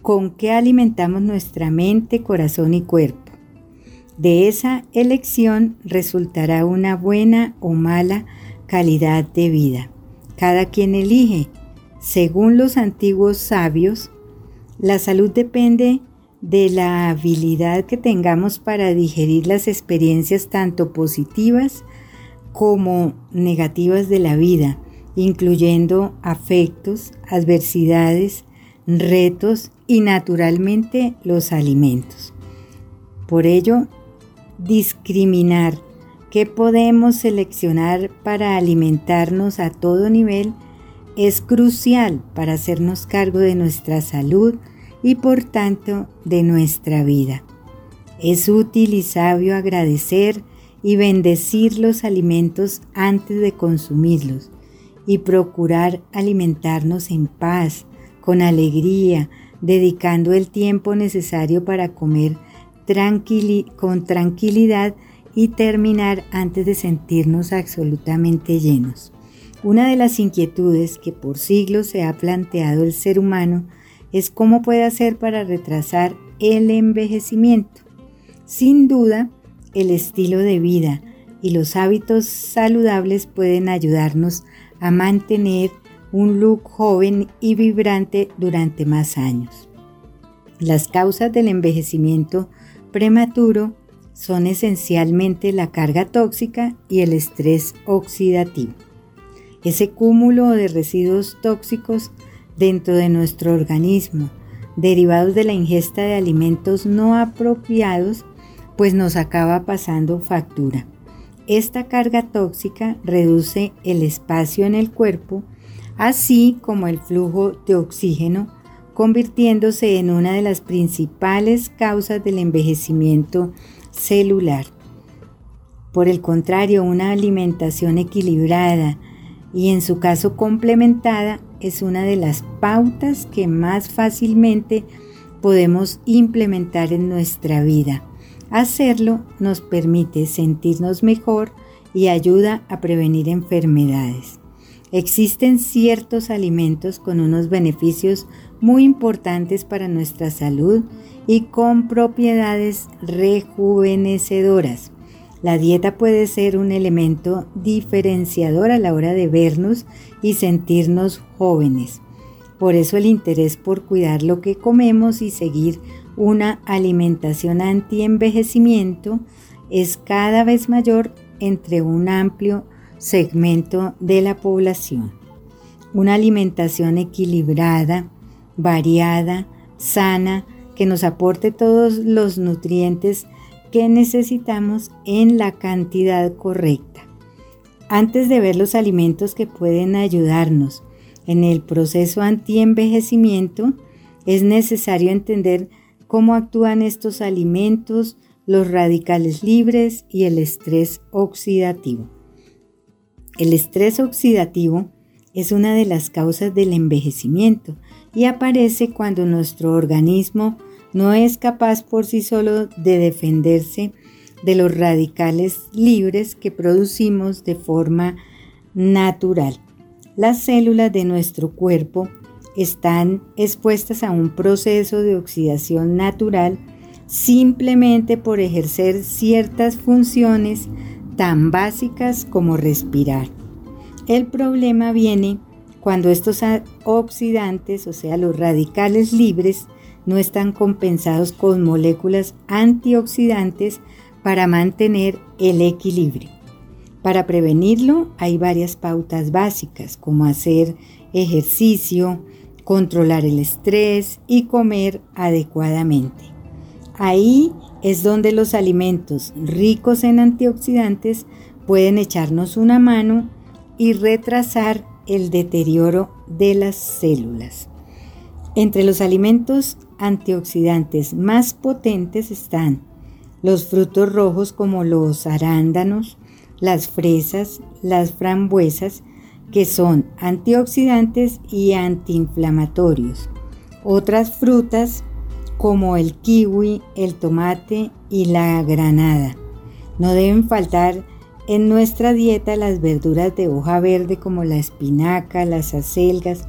con qué alimentamos nuestra mente, corazón y cuerpo. De esa elección resultará una buena o mala calidad de vida. Cada quien elige. Según los antiguos sabios, la salud depende de la habilidad que tengamos para digerir las experiencias tanto positivas como negativas de la vida, incluyendo afectos, adversidades, retos y naturalmente los alimentos. Por ello, discriminar qué podemos seleccionar para alimentarnos a todo nivel es crucial para hacernos cargo de nuestra salud, y por tanto de nuestra vida. Es útil y sabio agradecer y bendecir los alimentos antes de consumirlos y procurar alimentarnos en paz, con alegría, dedicando el tiempo necesario para comer con tranquilidad y terminar antes de sentirnos absolutamente llenos. Una de las inquietudes que por siglos se ha planteado el ser humano es cómo puede hacer para retrasar el envejecimiento. Sin duda, el estilo de vida y los hábitos saludables pueden ayudarnos a mantener un look joven y vibrante durante más años. Las causas del envejecimiento prematuro son esencialmente la carga tóxica y el estrés oxidativo. Ese cúmulo de residuos tóxicos dentro de nuestro organismo, derivados de la ingesta de alimentos no apropiados, pues nos acaba pasando factura. esta carga tóxica reduce el espacio en el cuerpo, así como el flujo de oxígeno, convirtiéndose en una de las principales causas del envejecimiento celular. Por el contrario, una alimentación equilibrada y en su caso complementada es una de las pautas que más fácilmente podemos implementar en nuestra vida. Hacerlo nos permite sentirnos mejor y ayuda a prevenir enfermedades. Existen ciertos alimentos con unos beneficios muy importantes para nuestra salud y con propiedades rejuvenecedoras. La dieta puede ser un elemento diferenciador a la hora de vernos y sentirnos jóvenes. Por eso el interés por cuidar lo que comemos y seguir una alimentación anti-envejecimiento es cada vez mayor entre un amplio segmento de la población. Una alimentación equilibrada, variada, sana, que nos aporte todos los nutrientes que necesitamos en la cantidad correcta. Antes de ver los alimentos que pueden ayudarnos en el proceso anti-envejecimiento, es necesario entender cómo actúan estos alimentos, los radicales libres y el estrés oxidativo. El estrés oxidativo es una de las causas del envejecimiento y aparece cuando nuestro organismo no es capaz por sí solo de defenderse de los radicales libres que producimos de forma natural. Las células de nuestro cuerpo están expuestas a un proceso de oxidación natural simplemente por ejercer ciertas funciones tan básicas como respirar. El problema viene cuando estos oxidantes, o sea, los radicales libres, no están compensados con moléculas antioxidantes para mantener el equilibrio. Para prevenirlo hay varias pautas básicas como hacer ejercicio, controlar el estrés y comer adecuadamente. Ahí es donde los alimentos ricos en antioxidantes pueden echarnos una mano y retrasar el deterioro de las células. Entre los alimentos antioxidantes más potentes están los frutos rojos como los arándanos, las fresas, las frambuesas, que son antioxidantes y antiinflamatorios. Otras frutas como el kiwi, el tomate y la granada. No deben faltar en nuestra dieta las verduras de hoja verde como la espinaca, las acelgas,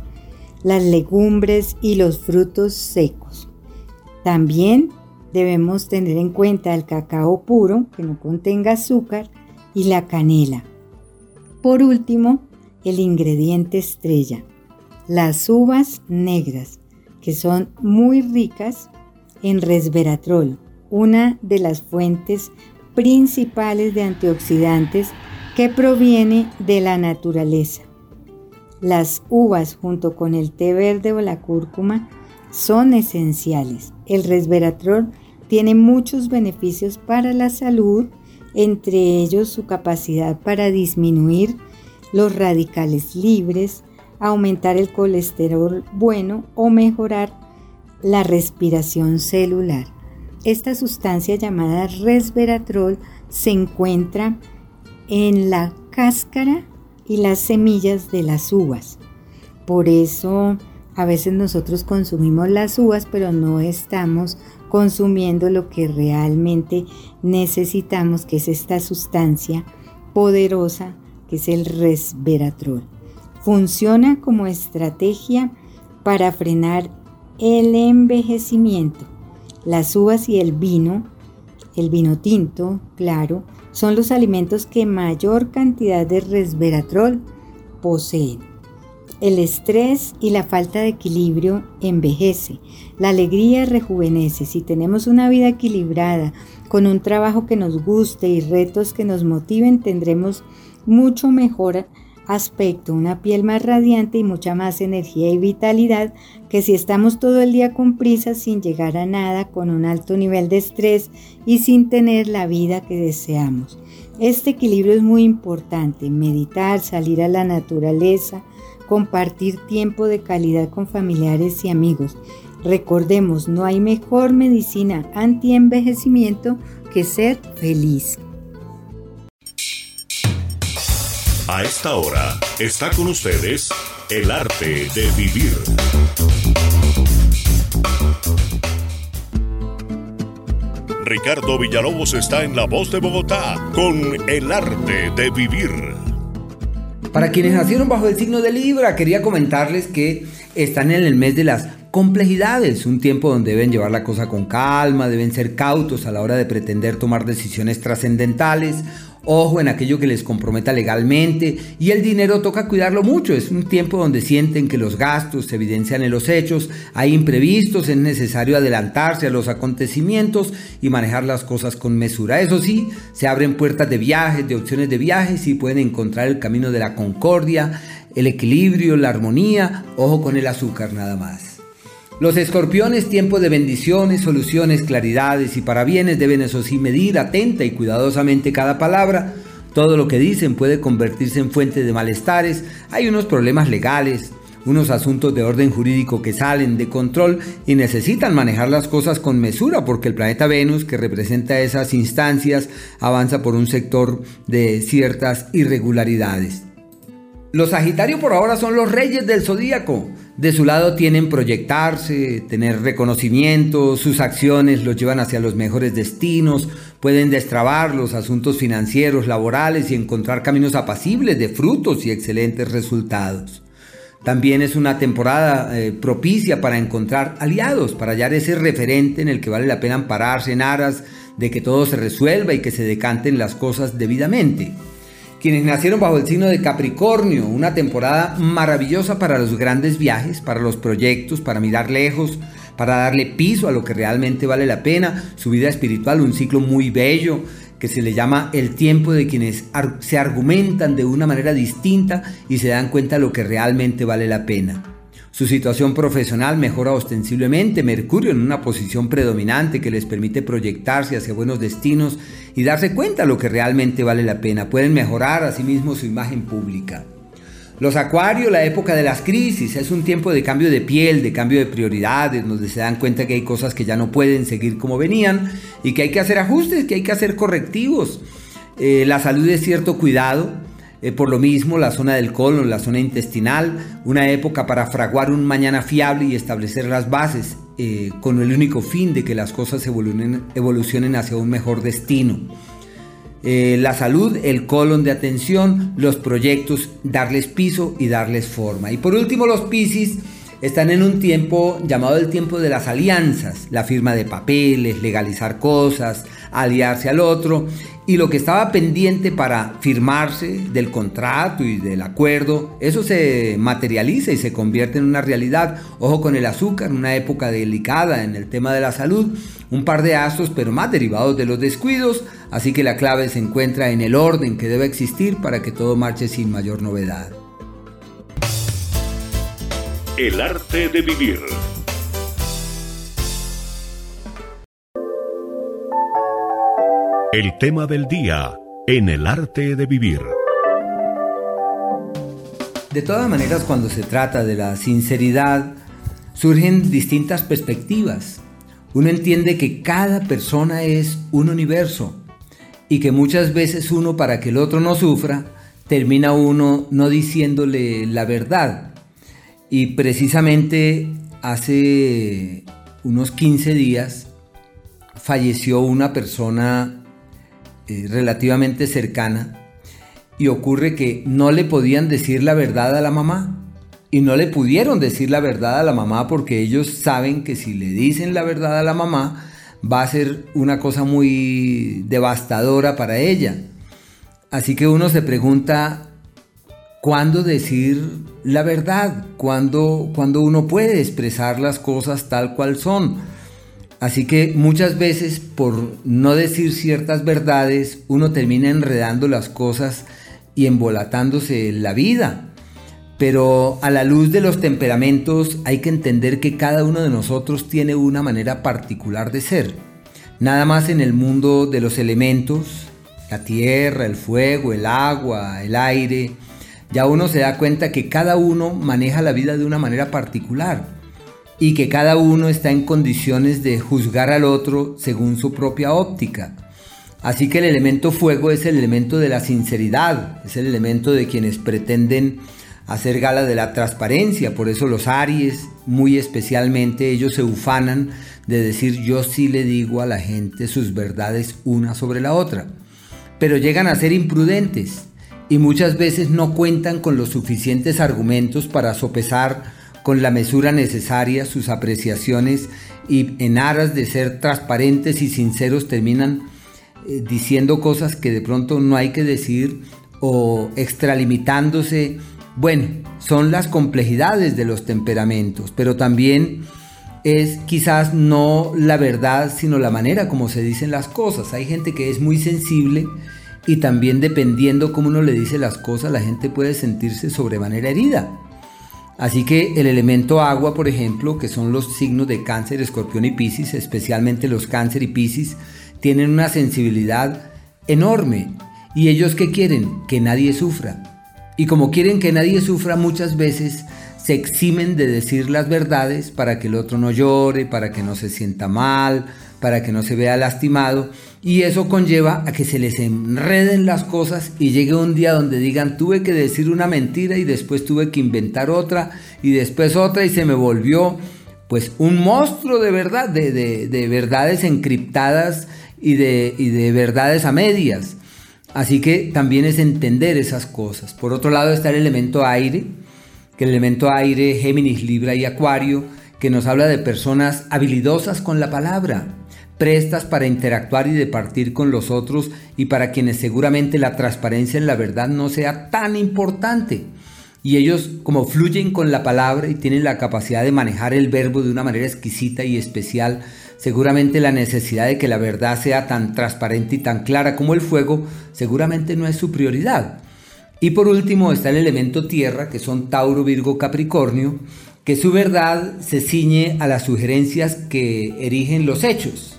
las legumbres y los frutos secos. También debemos tener en cuenta el cacao puro, que no contenga azúcar, y la canela. Por último, el ingrediente estrella, las uvas negras, que son muy ricas en resveratrol, una de las fuentes principales de antioxidantes que proviene de la naturaleza. Las uvas junto con el té verde o la cúrcuma son esenciales. El resveratrol tiene muchos beneficios para la salud, entre ellos su capacidad para disminuir los radicales libres, aumentar el colesterol bueno o mejorar la respiración celular. Esta sustancia llamada resveratrol se encuentra en la cáscara y las semillas de las uvas. Por eso a veces nosotros consumimos las uvas, pero no estamos consumiendo lo que realmente necesitamos, que es esta sustancia poderosa que es el resveratrol. Funciona como estrategia para frenar el envejecimiento. Las uvas y el vino, el vino tinto, claro, son los alimentos que mayor cantidad de resveratrol poseen. El estrés y la falta de equilibrio envejece. La alegría rejuvenece. Si tenemos una vida equilibrada, con un trabajo que nos guste y retos que nos motiven, tendremos mucho mejor aspecto, una piel más radiante y mucha más energía y vitalidad que si estamos todo el día con prisa sin llegar a nada, con un alto nivel de estrés y sin tener la vida que deseamos. Este equilibrio es muy importante, meditar, salir a la naturaleza, compartir tiempo de calidad con familiares y amigos. Recordemos, no hay mejor medicina anti-envejecimiento que ser feliz. A esta hora está con ustedes el arte de vivir. Ricardo Villalobos está en La Voz de Bogotá con el arte de vivir. Para quienes nacieron bajo el signo de Libra, quería comentarles que están en el mes de las complejidades, un tiempo donde deben llevar la cosa con calma, deben ser cautos a la hora de pretender tomar decisiones trascendentales ojo en aquello que les comprometa legalmente y el dinero toca cuidarlo mucho. Es un tiempo donde sienten que los gastos se evidencian en los hechos, hay imprevistos, es necesario adelantarse a los acontecimientos y manejar las cosas con mesura. Eso sí, se abren puertas de viajes, de opciones de viajes y pueden encontrar el camino de la concordia, el equilibrio, la armonía, ojo con el azúcar nada más. Los escorpiones, tiempo de bendiciones, soluciones, claridades y parabienes, deben eso sí medir atenta y cuidadosamente cada palabra. Todo lo que dicen puede convertirse en fuente de malestares. Hay unos problemas legales, unos asuntos de orden jurídico que salen de control y necesitan manejar las cosas con mesura porque el planeta Venus, que representa esas instancias, avanza por un sector de ciertas irregularidades. Los Sagitario por ahora son los reyes del zodíaco. De su lado tienen proyectarse, tener reconocimiento, sus acciones los llevan hacia los mejores destinos, pueden destrabar los asuntos financieros, laborales y encontrar caminos apacibles de frutos y excelentes resultados. También es una temporada eh, propicia para encontrar aliados, para hallar ese referente en el que vale la pena ampararse en aras de que todo se resuelva y que se decanten las cosas debidamente quienes nacieron bajo el signo de Capricornio, una temporada maravillosa para los grandes viajes, para los proyectos, para mirar lejos, para darle piso a lo que realmente vale la pena, su vida espiritual, un ciclo muy bello que se le llama el tiempo de quienes se argumentan de una manera distinta y se dan cuenta de lo que realmente vale la pena. Su situación profesional mejora ostensiblemente, Mercurio en una posición predominante que les permite proyectarse hacia buenos destinos y darse cuenta de lo que realmente vale la pena. Pueden mejorar asimismo su imagen pública. Los Acuarios, la época de las crisis, es un tiempo de cambio de piel, de cambio de prioridades, donde se dan cuenta que hay cosas que ya no pueden seguir como venían y que hay que hacer ajustes, que hay que hacer correctivos. Eh, la salud es cierto cuidado, eh, por lo mismo, la zona del colon, la zona intestinal, una época para fraguar un mañana fiable y establecer las bases eh, con el único fin de que las cosas evolucionen, hacia un mejor destino. Eh, la salud, el colon de atención, los proyectos, darles piso y darles forma. Y por último, los Piscis están en un tiempo llamado el tiempo de las alianzas, la firma de papeles, legalizar cosas, aliarse al otro y lo que estaba pendiente para firmarse del contrato y del acuerdo, eso se materializa y se convierte en una realidad. Ojo con el azúcar, una época delicada en el tema de la salud, un par de astros pero más derivados de los descuidos, así que la clave se encuentra en el orden que debe existir para que todo marche sin mayor novedad. El arte de vivir. El tema del día en el arte de vivir. De todas maneras, cuando se trata de la sinceridad, surgen distintas perspectivas. Uno entiende que cada persona es un universo y que muchas veces uno, para que el otro no sufra, termina uno no diciéndole la verdad. Y precisamente hace unos 15 días falleció una persona eh, relativamente cercana y ocurre que no le podían decir la verdad a la mamá y no le pudieron decir la verdad a la mamá porque ellos saben que si le dicen la verdad a la mamá va a ser una cosa muy devastadora para ella. Así que uno se pregunta, ¿cuándo decir la verdad? ¿Cuándo, cuando uno puede expresar las cosas tal cual son? Así que muchas veces por no decir ciertas verdades uno termina enredando las cosas y embolatándose la vida. Pero a la luz de los temperamentos hay que entender que cada uno de nosotros tiene una manera particular de ser. Nada más en el mundo de los elementos, la tierra, el fuego, el agua, el aire, ya uno se da cuenta que cada uno maneja la vida de una manera particular y que cada uno está en condiciones de juzgar al otro según su propia óptica. Así que el elemento fuego es el elemento de la sinceridad, es el elemento de quienes pretenden hacer gala de la transparencia, por eso los Aries, muy especialmente, ellos se ufanan de decir yo sí le digo a la gente sus verdades una sobre la otra, pero llegan a ser imprudentes y muchas veces no cuentan con los suficientes argumentos para sopesar con la mesura necesaria sus apreciaciones y en aras de ser transparentes y sinceros terminan eh, diciendo cosas que de pronto no hay que decir o extralimitándose. Bueno, son las complejidades de los temperamentos, pero también es quizás no la verdad, sino la manera como se dicen las cosas. Hay gente que es muy sensible y también dependiendo cómo uno le dice las cosas, la gente puede sentirse sobremanera herida. Así que el elemento agua, por ejemplo, que son los signos de cáncer, escorpión y piscis, especialmente los cáncer y piscis, tienen una sensibilidad enorme. ¿Y ellos qué quieren? Que nadie sufra. Y como quieren que nadie sufra, muchas veces se eximen de decir las verdades para que el otro no llore, para que no se sienta mal, para que no se vea lastimado. Y eso conlleva a que se les enreden las cosas y llegue un día donde digan tuve que decir una mentira y después tuve que inventar otra y después otra y se me volvió pues un monstruo de verdad, de, verdades encriptadas y de, y de verdades a medias. Así que también es entender esas cosas. Por otro lado está el elemento aire, que el elemento aire, Géminis, Libra y Acuario, que nos habla de personas habilidosas con la palabra, prestas para interactuar y departir con los otros y para quienes seguramente la transparencia en la verdad no sea tan importante. Y ellos como fluyen con la palabra y tienen la capacidad de manejar el verbo de una manera exquisita y especial, seguramente la necesidad de que la verdad sea tan transparente y tan clara como el fuego, seguramente no es su prioridad. Y por último está el elemento tierra, que son Tauro, Virgo, Capricornio, que su verdad se ciñe a las sugerencias que erigen los hechos.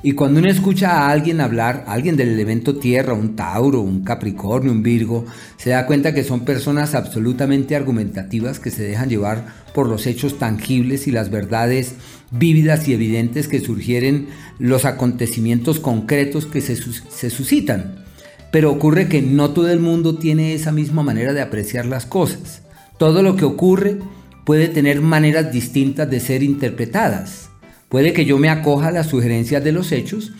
Y cuando uno escucha a alguien hablar, alguien del elemento tierra, un Tauro, un Capricornio, un Virgo, se da cuenta que son personas absolutamente argumentativas que se dejan llevar por los hechos tangibles y las verdades vívidas y evidentes que surgieren los acontecimientos concretos que se, se suscitan. Pero ocurre que no todo el mundo tiene esa misma manera de apreciar las cosas. Todo lo que ocurre puede tener maneras distintas de ser interpretadas. Puede que yo me acoja a las sugerencias de los hechos,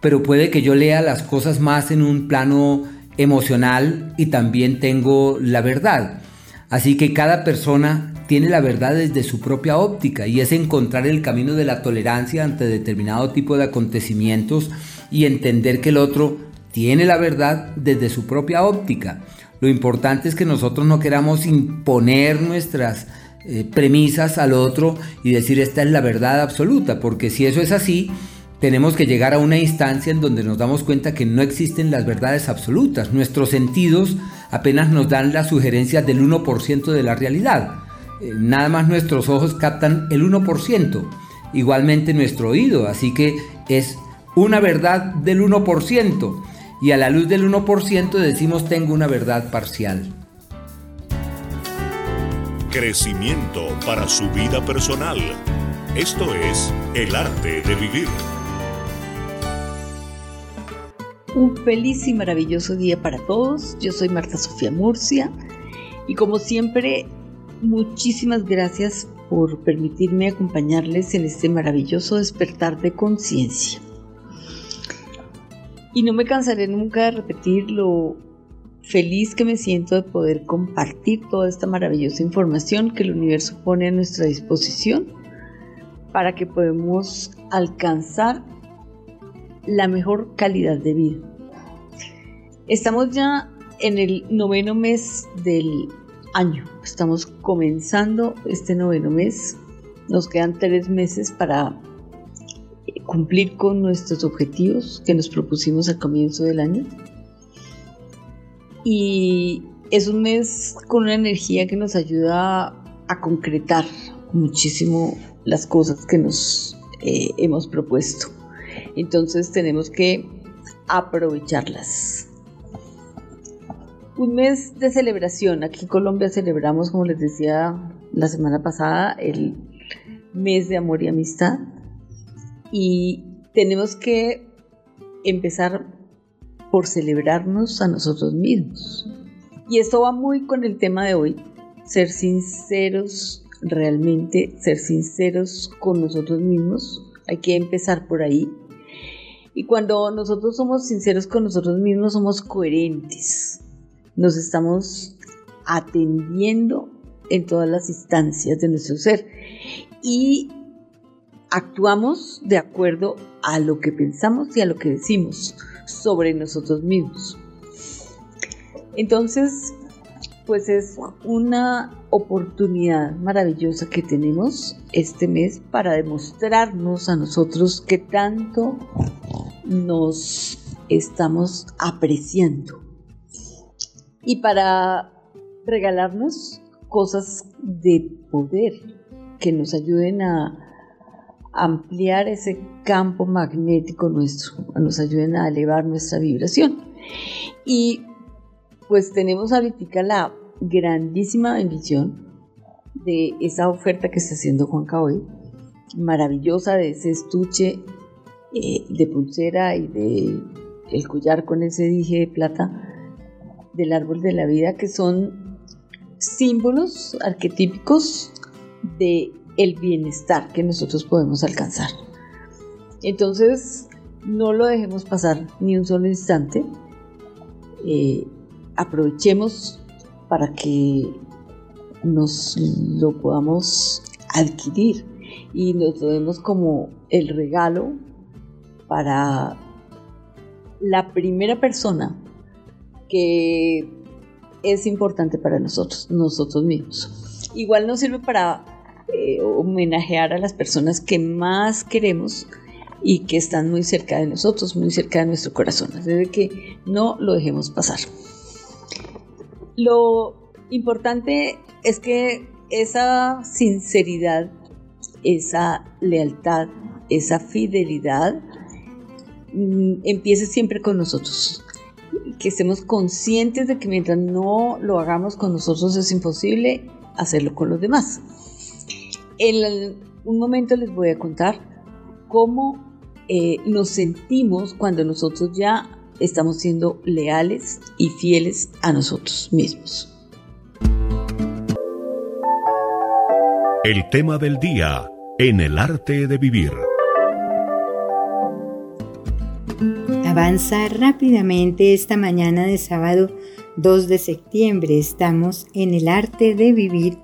pero puede que yo lea las cosas más en un plano emocional y también tengo la verdad. Así que cada persona tiene la verdad desde su propia óptica y es encontrar el camino de la tolerancia ante determinado tipo de acontecimientos y entender que el otro tiene la verdad desde su propia óptica. Lo importante es que nosotros no queramos imponer nuestras eh, premisas al otro y decir esta es la verdad absoluta, porque si eso es así, tenemos que llegar a una instancia en donde nos damos cuenta que no existen las verdades absolutas. Nuestros sentidos apenas nos dan las sugerencias del 1% de la realidad. Eh, nada más nuestros ojos captan el 1%, igualmente nuestro oído, así que es una verdad del 1%. Y a la luz del 1% decimos tengo una verdad parcial crecimiento para su vida personal. Esto es El arte de vivir. Un feliz y maravilloso día para todos. Yo soy Marta Sofía Murcia y como siempre, muchísimas gracias por permitirme acompañarles en este maravilloso despertar de conciencia. Y no me cansaré nunca de repetir lo feliz que me siento de poder compartir toda esta maravillosa información que el universo pone a nuestra disposición para que podamos alcanzar la mejor calidad de vida. Estamos ya en el noveno mes del año. Estamos comenzando este noveno mes. Nos quedan tres meses para cumplir con nuestros objetivos que nos propusimos al comienzo del año. Y es un mes con una energía que nos ayuda a concretar muchísimo las cosas que nos eh, hemos propuesto. Entonces tenemos que aprovecharlas. Un mes de celebración. Aquí en Colombia celebramos, como les decía la semana pasada, el mes de amor y amistad. Y tenemos que empezar por celebrarnos a nosotros mismos. Y esto va muy con el tema de hoy, ser sinceros realmente, ser sinceros con nosotros mismos. Hay que empezar por ahí. Y cuando nosotros somos sinceros con nosotros mismos, somos coherentes. Nos estamos atendiendo en todas las instancias de nuestro ser. Y actuamos de acuerdo a lo que pensamos y a lo que decimos sobre nosotros mismos. Entonces, pues es una oportunidad maravillosa que tenemos este mes para demostrarnos a nosotros que tanto nos estamos apreciando y para regalarnos cosas de poder que nos ayuden a ampliar ese campo magnético nuestro, nos ayuden a elevar nuestra vibración. Y pues tenemos ahorita la grandísima bendición de esa oferta que está haciendo Juanca hoy, maravillosa de ese estuche eh, de pulsera y de el collar con ese dije de plata del árbol de la vida que son símbolos arquetípicos de el bienestar que nosotros podemos alcanzar. Entonces, no lo dejemos pasar ni un solo instante. Eh, aprovechemos para que nos lo podamos adquirir y nos lo demos como el regalo para la primera persona que es importante para nosotros, nosotros mismos. Igual nos sirve para eh, homenajear a las personas que más queremos y que están muy cerca de nosotros, muy cerca de nuestro corazón. Así que no lo dejemos pasar. Lo importante es que esa sinceridad, esa lealtad, esa fidelidad mm, empiece siempre con nosotros. Que estemos conscientes de que mientras no lo hagamos con nosotros es imposible hacerlo con los demás. En un momento les voy a contar cómo eh, nos sentimos cuando nosotros ya estamos siendo leales y fieles a nosotros mismos. El tema del día en el arte de vivir. Avanza rápidamente esta mañana de sábado 2 de septiembre. Estamos en el arte de vivir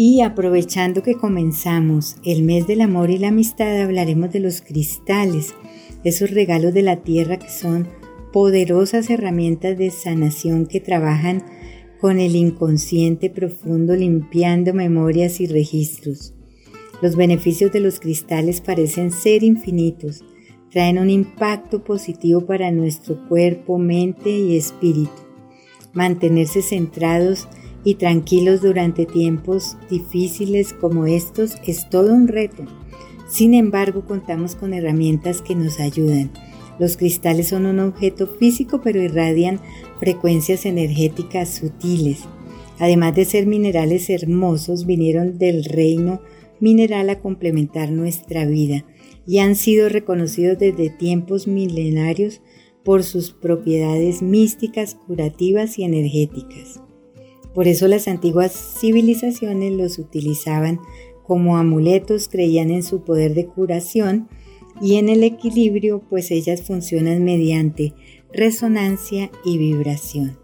y aprovechando que comenzamos el mes del amor y la amistad, hablaremos de los cristales esos regalos de la tierra que son poderosas herramientas de sanación que trabajan con el inconsciente profundo limpiando memorias y registros. Los beneficios de los cristales parecen ser infinitos, traen un impacto positivo para nuestro cuerpo, mente y espíritu. Mantenerse centrados y tranquilos durante tiempos difíciles como estos es todo un reto sin embargo, contamos con herramientas que nos ayudan. Los cristales son un objeto físico pero irradian frecuencias energéticas sutiles. Además de ser minerales hermosos, vinieron del reino mineral a complementar nuestra vida y han sido reconocidos desde tiempos milenarios por sus propiedades místicas, curativas y energéticas. Por eso las antiguas civilizaciones los utilizaban como amuletos creían en su poder de curación y en el equilibrio, pues ellas funcionan mediante resonancia y vibración.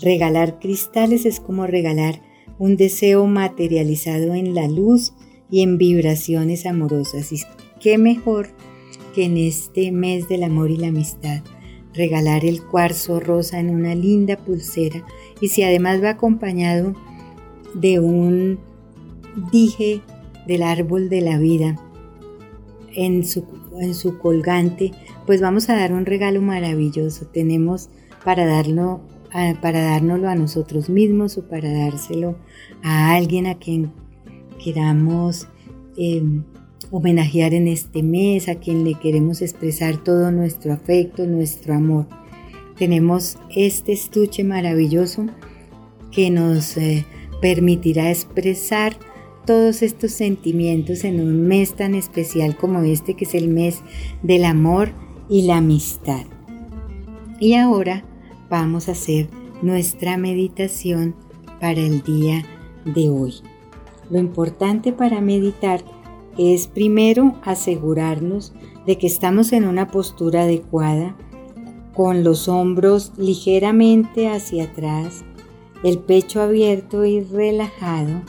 Regalar cristales es como regalar un deseo materializado en la luz y en vibraciones amorosas. Y qué mejor que en este mes del amor y la amistad regalar el cuarzo rosa en una linda pulsera y si además va acompañado de un dije del árbol de la vida en su, en su colgante, pues vamos a dar un regalo maravilloso. Tenemos para darlo para dárnoslo a nosotros mismos o para dárselo a alguien a quien queramos em, homenajear en este mes, a quien le queremos expresar todo nuestro afecto, nuestro amor. Tenemos este estuche maravilloso que nos eh, permitirá expresar todos estos sentimientos en un mes tan especial como este que es el mes del amor y la amistad. Y ahora vamos a hacer nuestra meditación para el día de hoy. Lo importante para meditar es primero asegurarnos de que estamos en una postura adecuada, con los hombros ligeramente hacia atrás, el pecho abierto y relajado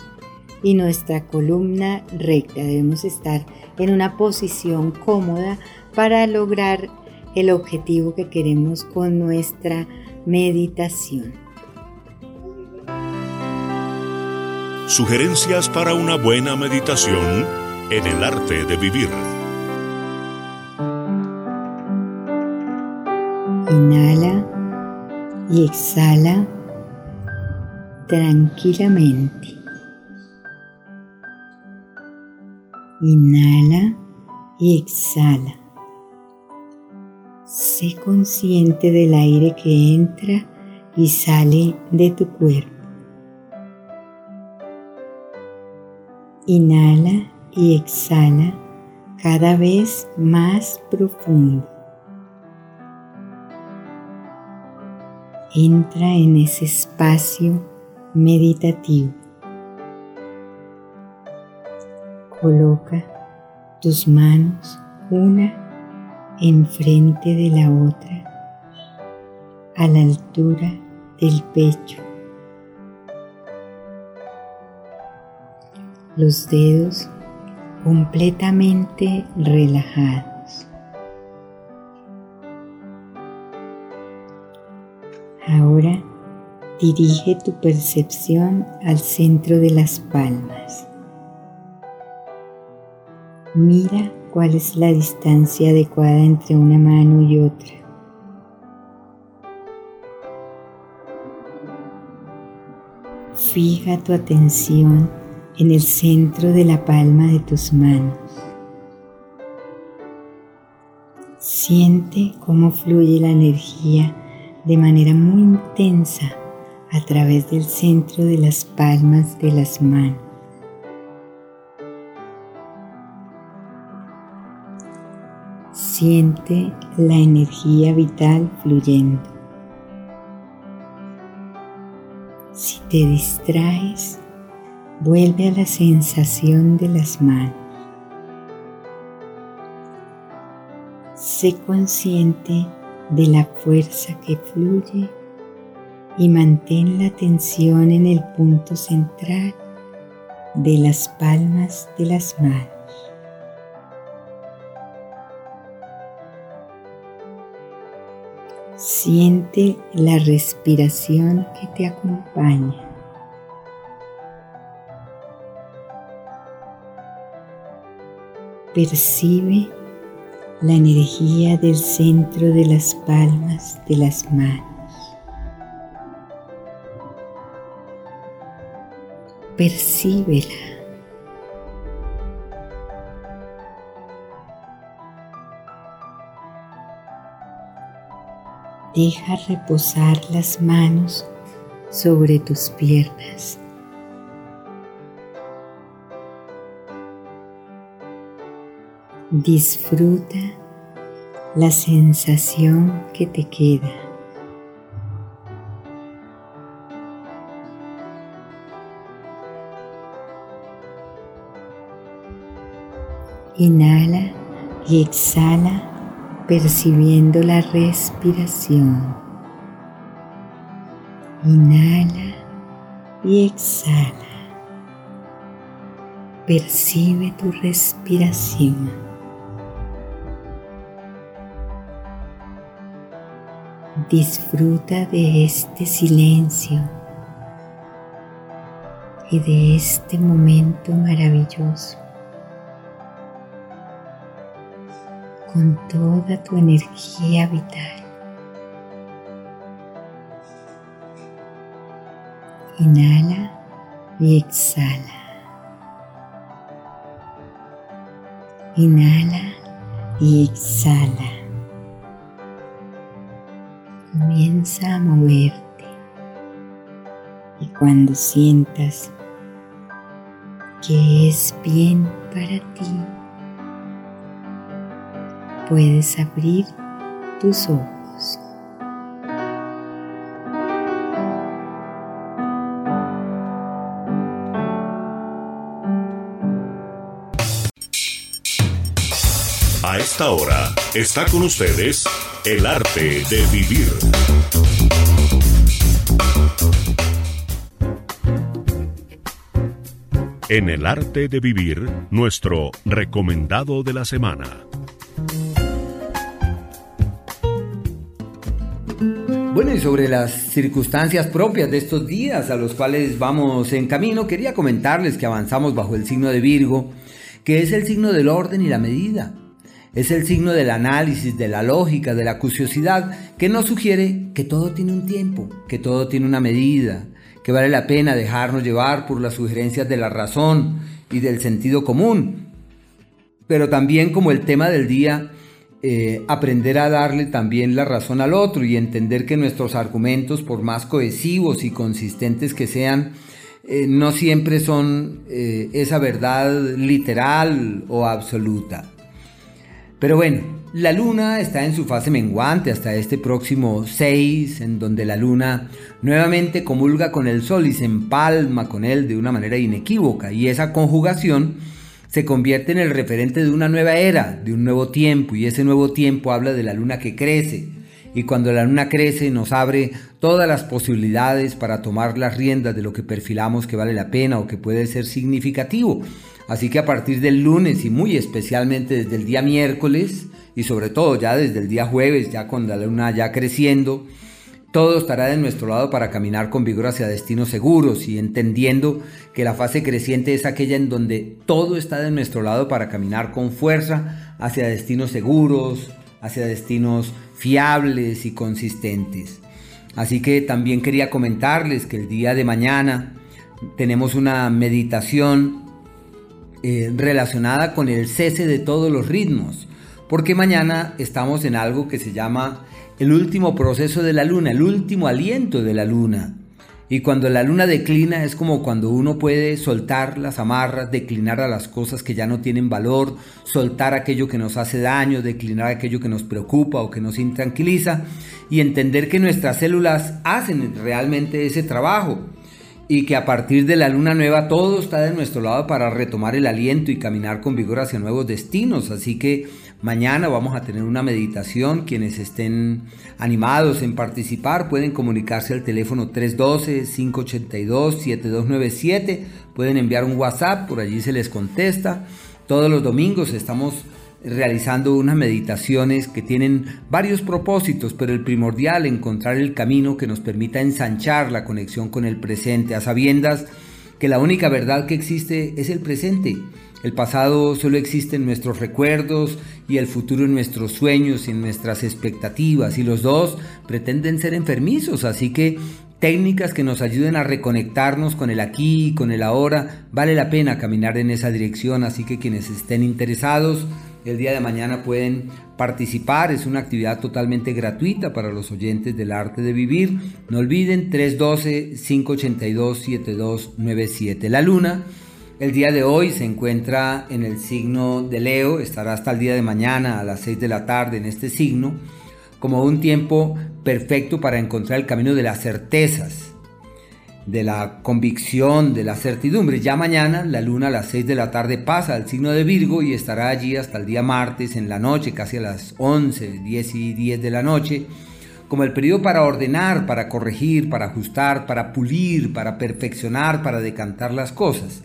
y nuestra columna recta. Debemos estar en una posición cómoda para lograr el objetivo que queremos con nuestra meditación. Sugerencias para una buena meditación en el arte de vivir. Inhala y exhala tranquilamente. Inhala y exhala. Sé consciente del aire que entra y sale de tu cuerpo. Inhala y exhala cada vez más profundo. Entra en ese espacio meditativo. Coloca tus manos una enfrente de la otra, a la altura del pecho. Los dedos completamente relajados. Ahora dirige tu percepción al centro de las palmas. Mira cuál es la distancia adecuada entre una mano y otra. Fija tu atención en el centro de la palma de tus manos. Siente cómo fluye la energía de manera muy intensa a través del centro de las palmas de las manos. Siente la energía vital fluyendo. Si te distraes, vuelve a la sensación de las manos. Sé consciente de la fuerza que fluye y mantén la atención en el punto central de las palmas de las manos. Siente la respiración que te acompaña. Percibe la energía del centro de las palmas de las manos. Percíbela. Deja reposar las manos sobre tus piernas. Disfruta la sensación que te queda. Inhala y exhala percibiendo la respiración. Inhala y exhala. Percibe tu respiración. Disfruta de este silencio y de este momento maravilloso. con toda tu energía vital. Inhala y exhala. Inhala y exhala. Comienza a moverte y cuando sientas que es bien para ti, puedes abrir tus ojos. A esta hora está con ustedes el arte de vivir. En el arte de vivir, nuestro recomendado de la semana. Bueno, y sobre las circunstancias propias de estos días a los cuales vamos en camino, quería comentarles que avanzamos bajo el signo de Virgo, que es el signo del orden y la medida. Es el signo del análisis, de la lógica, de la curiosidad, que nos sugiere que todo tiene un tiempo, que todo tiene una medida, que vale la pena dejarnos llevar por las sugerencias de la razón y del sentido común. Pero también como el tema del día, eh, aprender a darle también la razón al otro y entender que nuestros argumentos, por más cohesivos y consistentes que sean, eh, no siempre son eh, esa verdad literal o absoluta. Pero bueno, la luna está en su fase menguante hasta este próximo 6, en donde la luna nuevamente comulga con el sol y se empalma con él de una manera inequívoca. Y esa conjugación se convierte en el referente de una nueva era, de un nuevo tiempo. Y ese nuevo tiempo habla de la luna que crece. Y cuando la luna crece nos abre todas las posibilidades para tomar las riendas de lo que perfilamos que vale la pena o que puede ser significativo. Así que a partir del lunes y muy especialmente desde el día miércoles y sobre todo ya desde el día jueves, ya con la luna ya creciendo, todo estará de nuestro lado para caminar con vigor hacia destinos seguros y entendiendo que la fase creciente es aquella en donde todo está de nuestro lado para caminar con fuerza hacia destinos seguros, hacia destinos fiables y consistentes. Así que también quería comentarles que el día de mañana tenemos una meditación eh, relacionada con el cese de todos los ritmos, porque mañana estamos en algo que se llama el último proceso de la luna, el último aliento de la luna. Y cuando la luna declina es como cuando uno puede soltar las amarras, declinar a las cosas que ya no tienen valor, soltar aquello que nos hace daño, declinar aquello que nos preocupa o que nos intranquiliza y entender que nuestras células hacen realmente ese trabajo y que a partir de la luna nueva todo está de nuestro lado para retomar el aliento y caminar con vigor hacia nuevos destinos. Así que mañana vamos a tener una meditación. Quienes estén animados en participar pueden comunicarse al teléfono 312-582-7297. Pueden enviar un WhatsApp, por allí se les contesta. Todos los domingos estamos realizando unas meditaciones que tienen varios propósitos, pero el primordial, encontrar el camino que nos permita ensanchar la conexión con el presente, a sabiendas que la única verdad que existe es el presente. El pasado solo existe en nuestros recuerdos y el futuro en nuestros sueños y en nuestras expectativas y los dos pretenden ser enfermizos, así que técnicas que nos ayuden a reconectarnos con el aquí y con el ahora, vale la pena caminar en esa dirección, así que quienes estén interesados, el día de mañana pueden participar. Es una actividad totalmente gratuita para los oyentes del arte de vivir. No olviden 312-582-7297. La luna el día de hoy se encuentra en el signo de Leo, estará hasta el día de mañana a las 6 de la tarde en este signo, como un tiempo perfecto para encontrar el camino de las certezas de la convicción, de la certidumbre. Ya mañana la luna a las 6 de la tarde pasa al signo de Virgo y estará allí hasta el día martes en la noche, casi a las 11, 10 y 10 de la noche, como el periodo para ordenar, para corregir, para ajustar, para pulir, para perfeccionar, para decantar las cosas.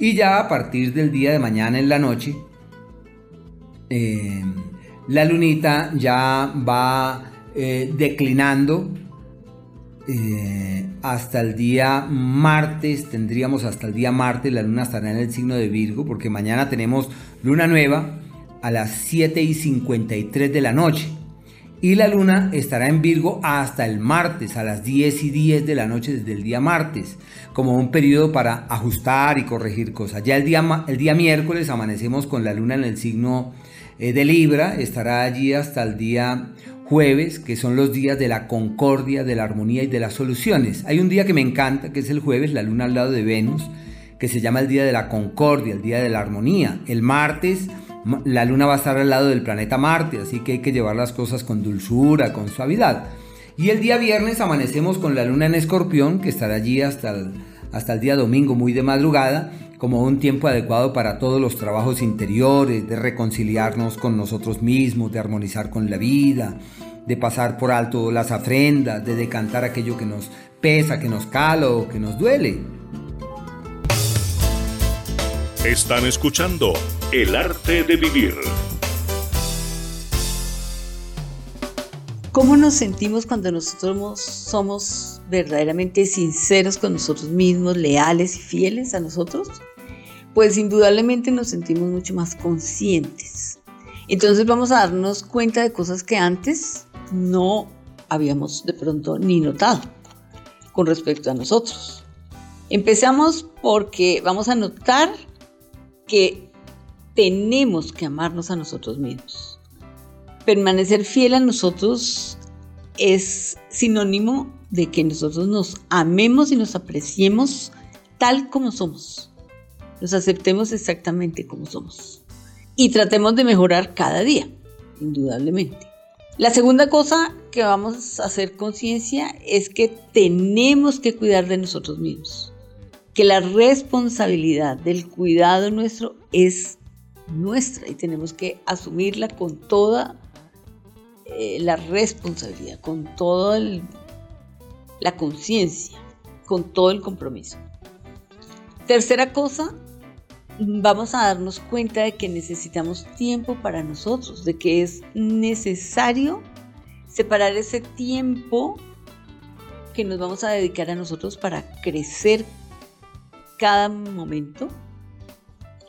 Y ya a partir del día de mañana en la noche, eh, la lunita ya va eh, declinando eh, hasta el día martes, tendríamos hasta el día martes, la luna estará en el signo de Virgo, porque mañana tenemos luna nueva a las 7 y 53 de la noche. Y la luna estará en Virgo hasta el martes a las 10 y 10 de la noche desde el día martes, como un periodo para ajustar y corregir cosas. Ya el día, el día miércoles amanecemos con la luna en el signo eh, de Libra, estará allí hasta el día jueves, que son los días de la concordia, de la armonía y de las soluciones. Hay un día que me encanta, que es el jueves, la luna al lado de Venus, que se llama el día de la concordia, el día de la armonía. El martes la luna va a estar al lado del planeta Marte, así que hay que llevar las cosas con dulzura, con suavidad. Y el día viernes amanecemos con la luna en escorpión, que estará allí hasta el, hasta el día domingo muy de madrugada, como un tiempo adecuado para todos los trabajos interiores, de reconciliarnos con nosotros mismos, de armonizar con la vida, de pasar por alto las ofrendas, de decantar aquello que nos pesa, que nos cala o que nos duele. Están escuchando El arte de vivir. ¿Cómo nos sentimos cuando nosotros somos verdaderamente sinceros con nosotros mismos, leales y fieles a nosotros? Pues indudablemente nos sentimos mucho más conscientes. Entonces vamos a darnos cuenta de cosas que antes no habíamos de pronto ni notado con respecto a nosotros. Empezamos porque vamos a notar que tenemos que amarnos a nosotros mismos. Permanecer fiel a nosotros es sinónimo de que nosotros nos amemos y nos apreciemos tal como somos. Nos aceptemos exactamente como somos. Y tratemos de mejorar cada día, indudablemente. La segunda cosa que vamos a hacer conciencia es que tenemos que cuidar de nosotros mismos que la responsabilidad del cuidado nuestro es nuestra y tenemos que asumirla con toda eh, la responsabilidad, con toda la conciencia, con todo el compromiso. Tercera cosa, vamos a darnos cuenta de que necesitamos tiempo para nosotros, de que es necesario separar ese tiempo que nos vamos a dedicar a nosotros para crecer cada momento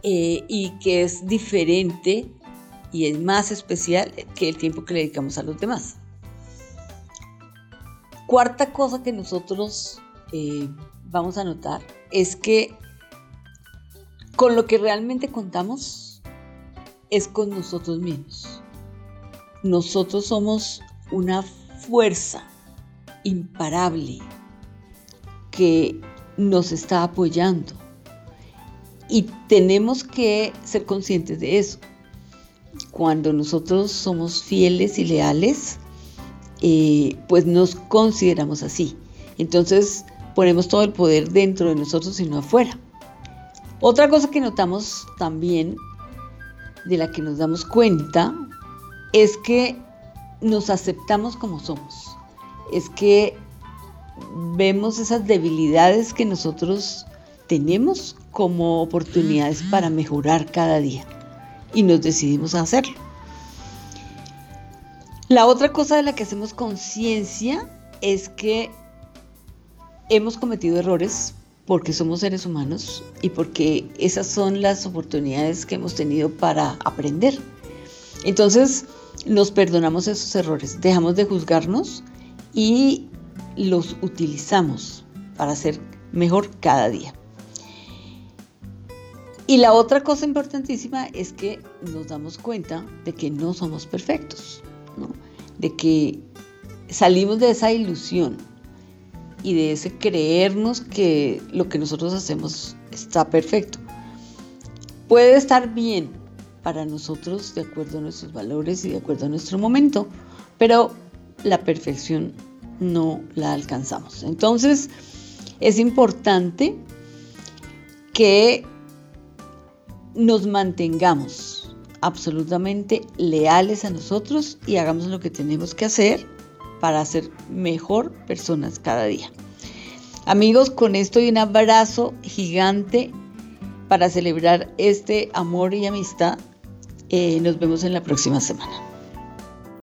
eh, y que es diferente y es más especial que el tiempo que le dedicamos a los demás. Cuarta cosa que nosotros eh, vamos a notar es que con lo que realmente contamos es con nosotros mismos. Nosotros somos una fuerza imparable que nos está apoyando. Y tenemos que ser conscientes de eso. Cuando nosotros somos fieles y leales, eh, pues nos consideramos así. Entonces ponemos todo el poder dentro de nosotros y no afuera. Otra cosa que notamos también, de la que nos damos cuenta, es que nos aceptamos como somos. Es que vemos esas debilidades que nosotros tenemos como oportunidades para mejorar cada día y nos decidimos a hacerlo. La otra cosa de la que hacemos conciencia es que hemos cometido errores porque somos seres humanos y porque esas son las oportunidades que hemos tenido para aprender. Entonces nos perdonamos esos errores, dejamos de juzgarnos y los utilizamos para ser mejor cada día. Y la otra cosa importantísima es que nos damos cuenta de que no somos perfectos, de que salimos de esa ilusión y de ese creernos que lo que nosotros hacemos está perfecto. Puede estar bien para nosotros de acuerdo a nuestros valores y de acuerdo a nuestro momento, pero la perfección no la alcanzamos. Entonces, es importante que nos mantengamos absolutamente leales a nosotros y hagamos lo que tenemos que hacer para ser mejor personas cada día. Amigos, con esto y un abrazo gigante para celebrar este amor y amistad. Eh, nos vemos en la próxima semana.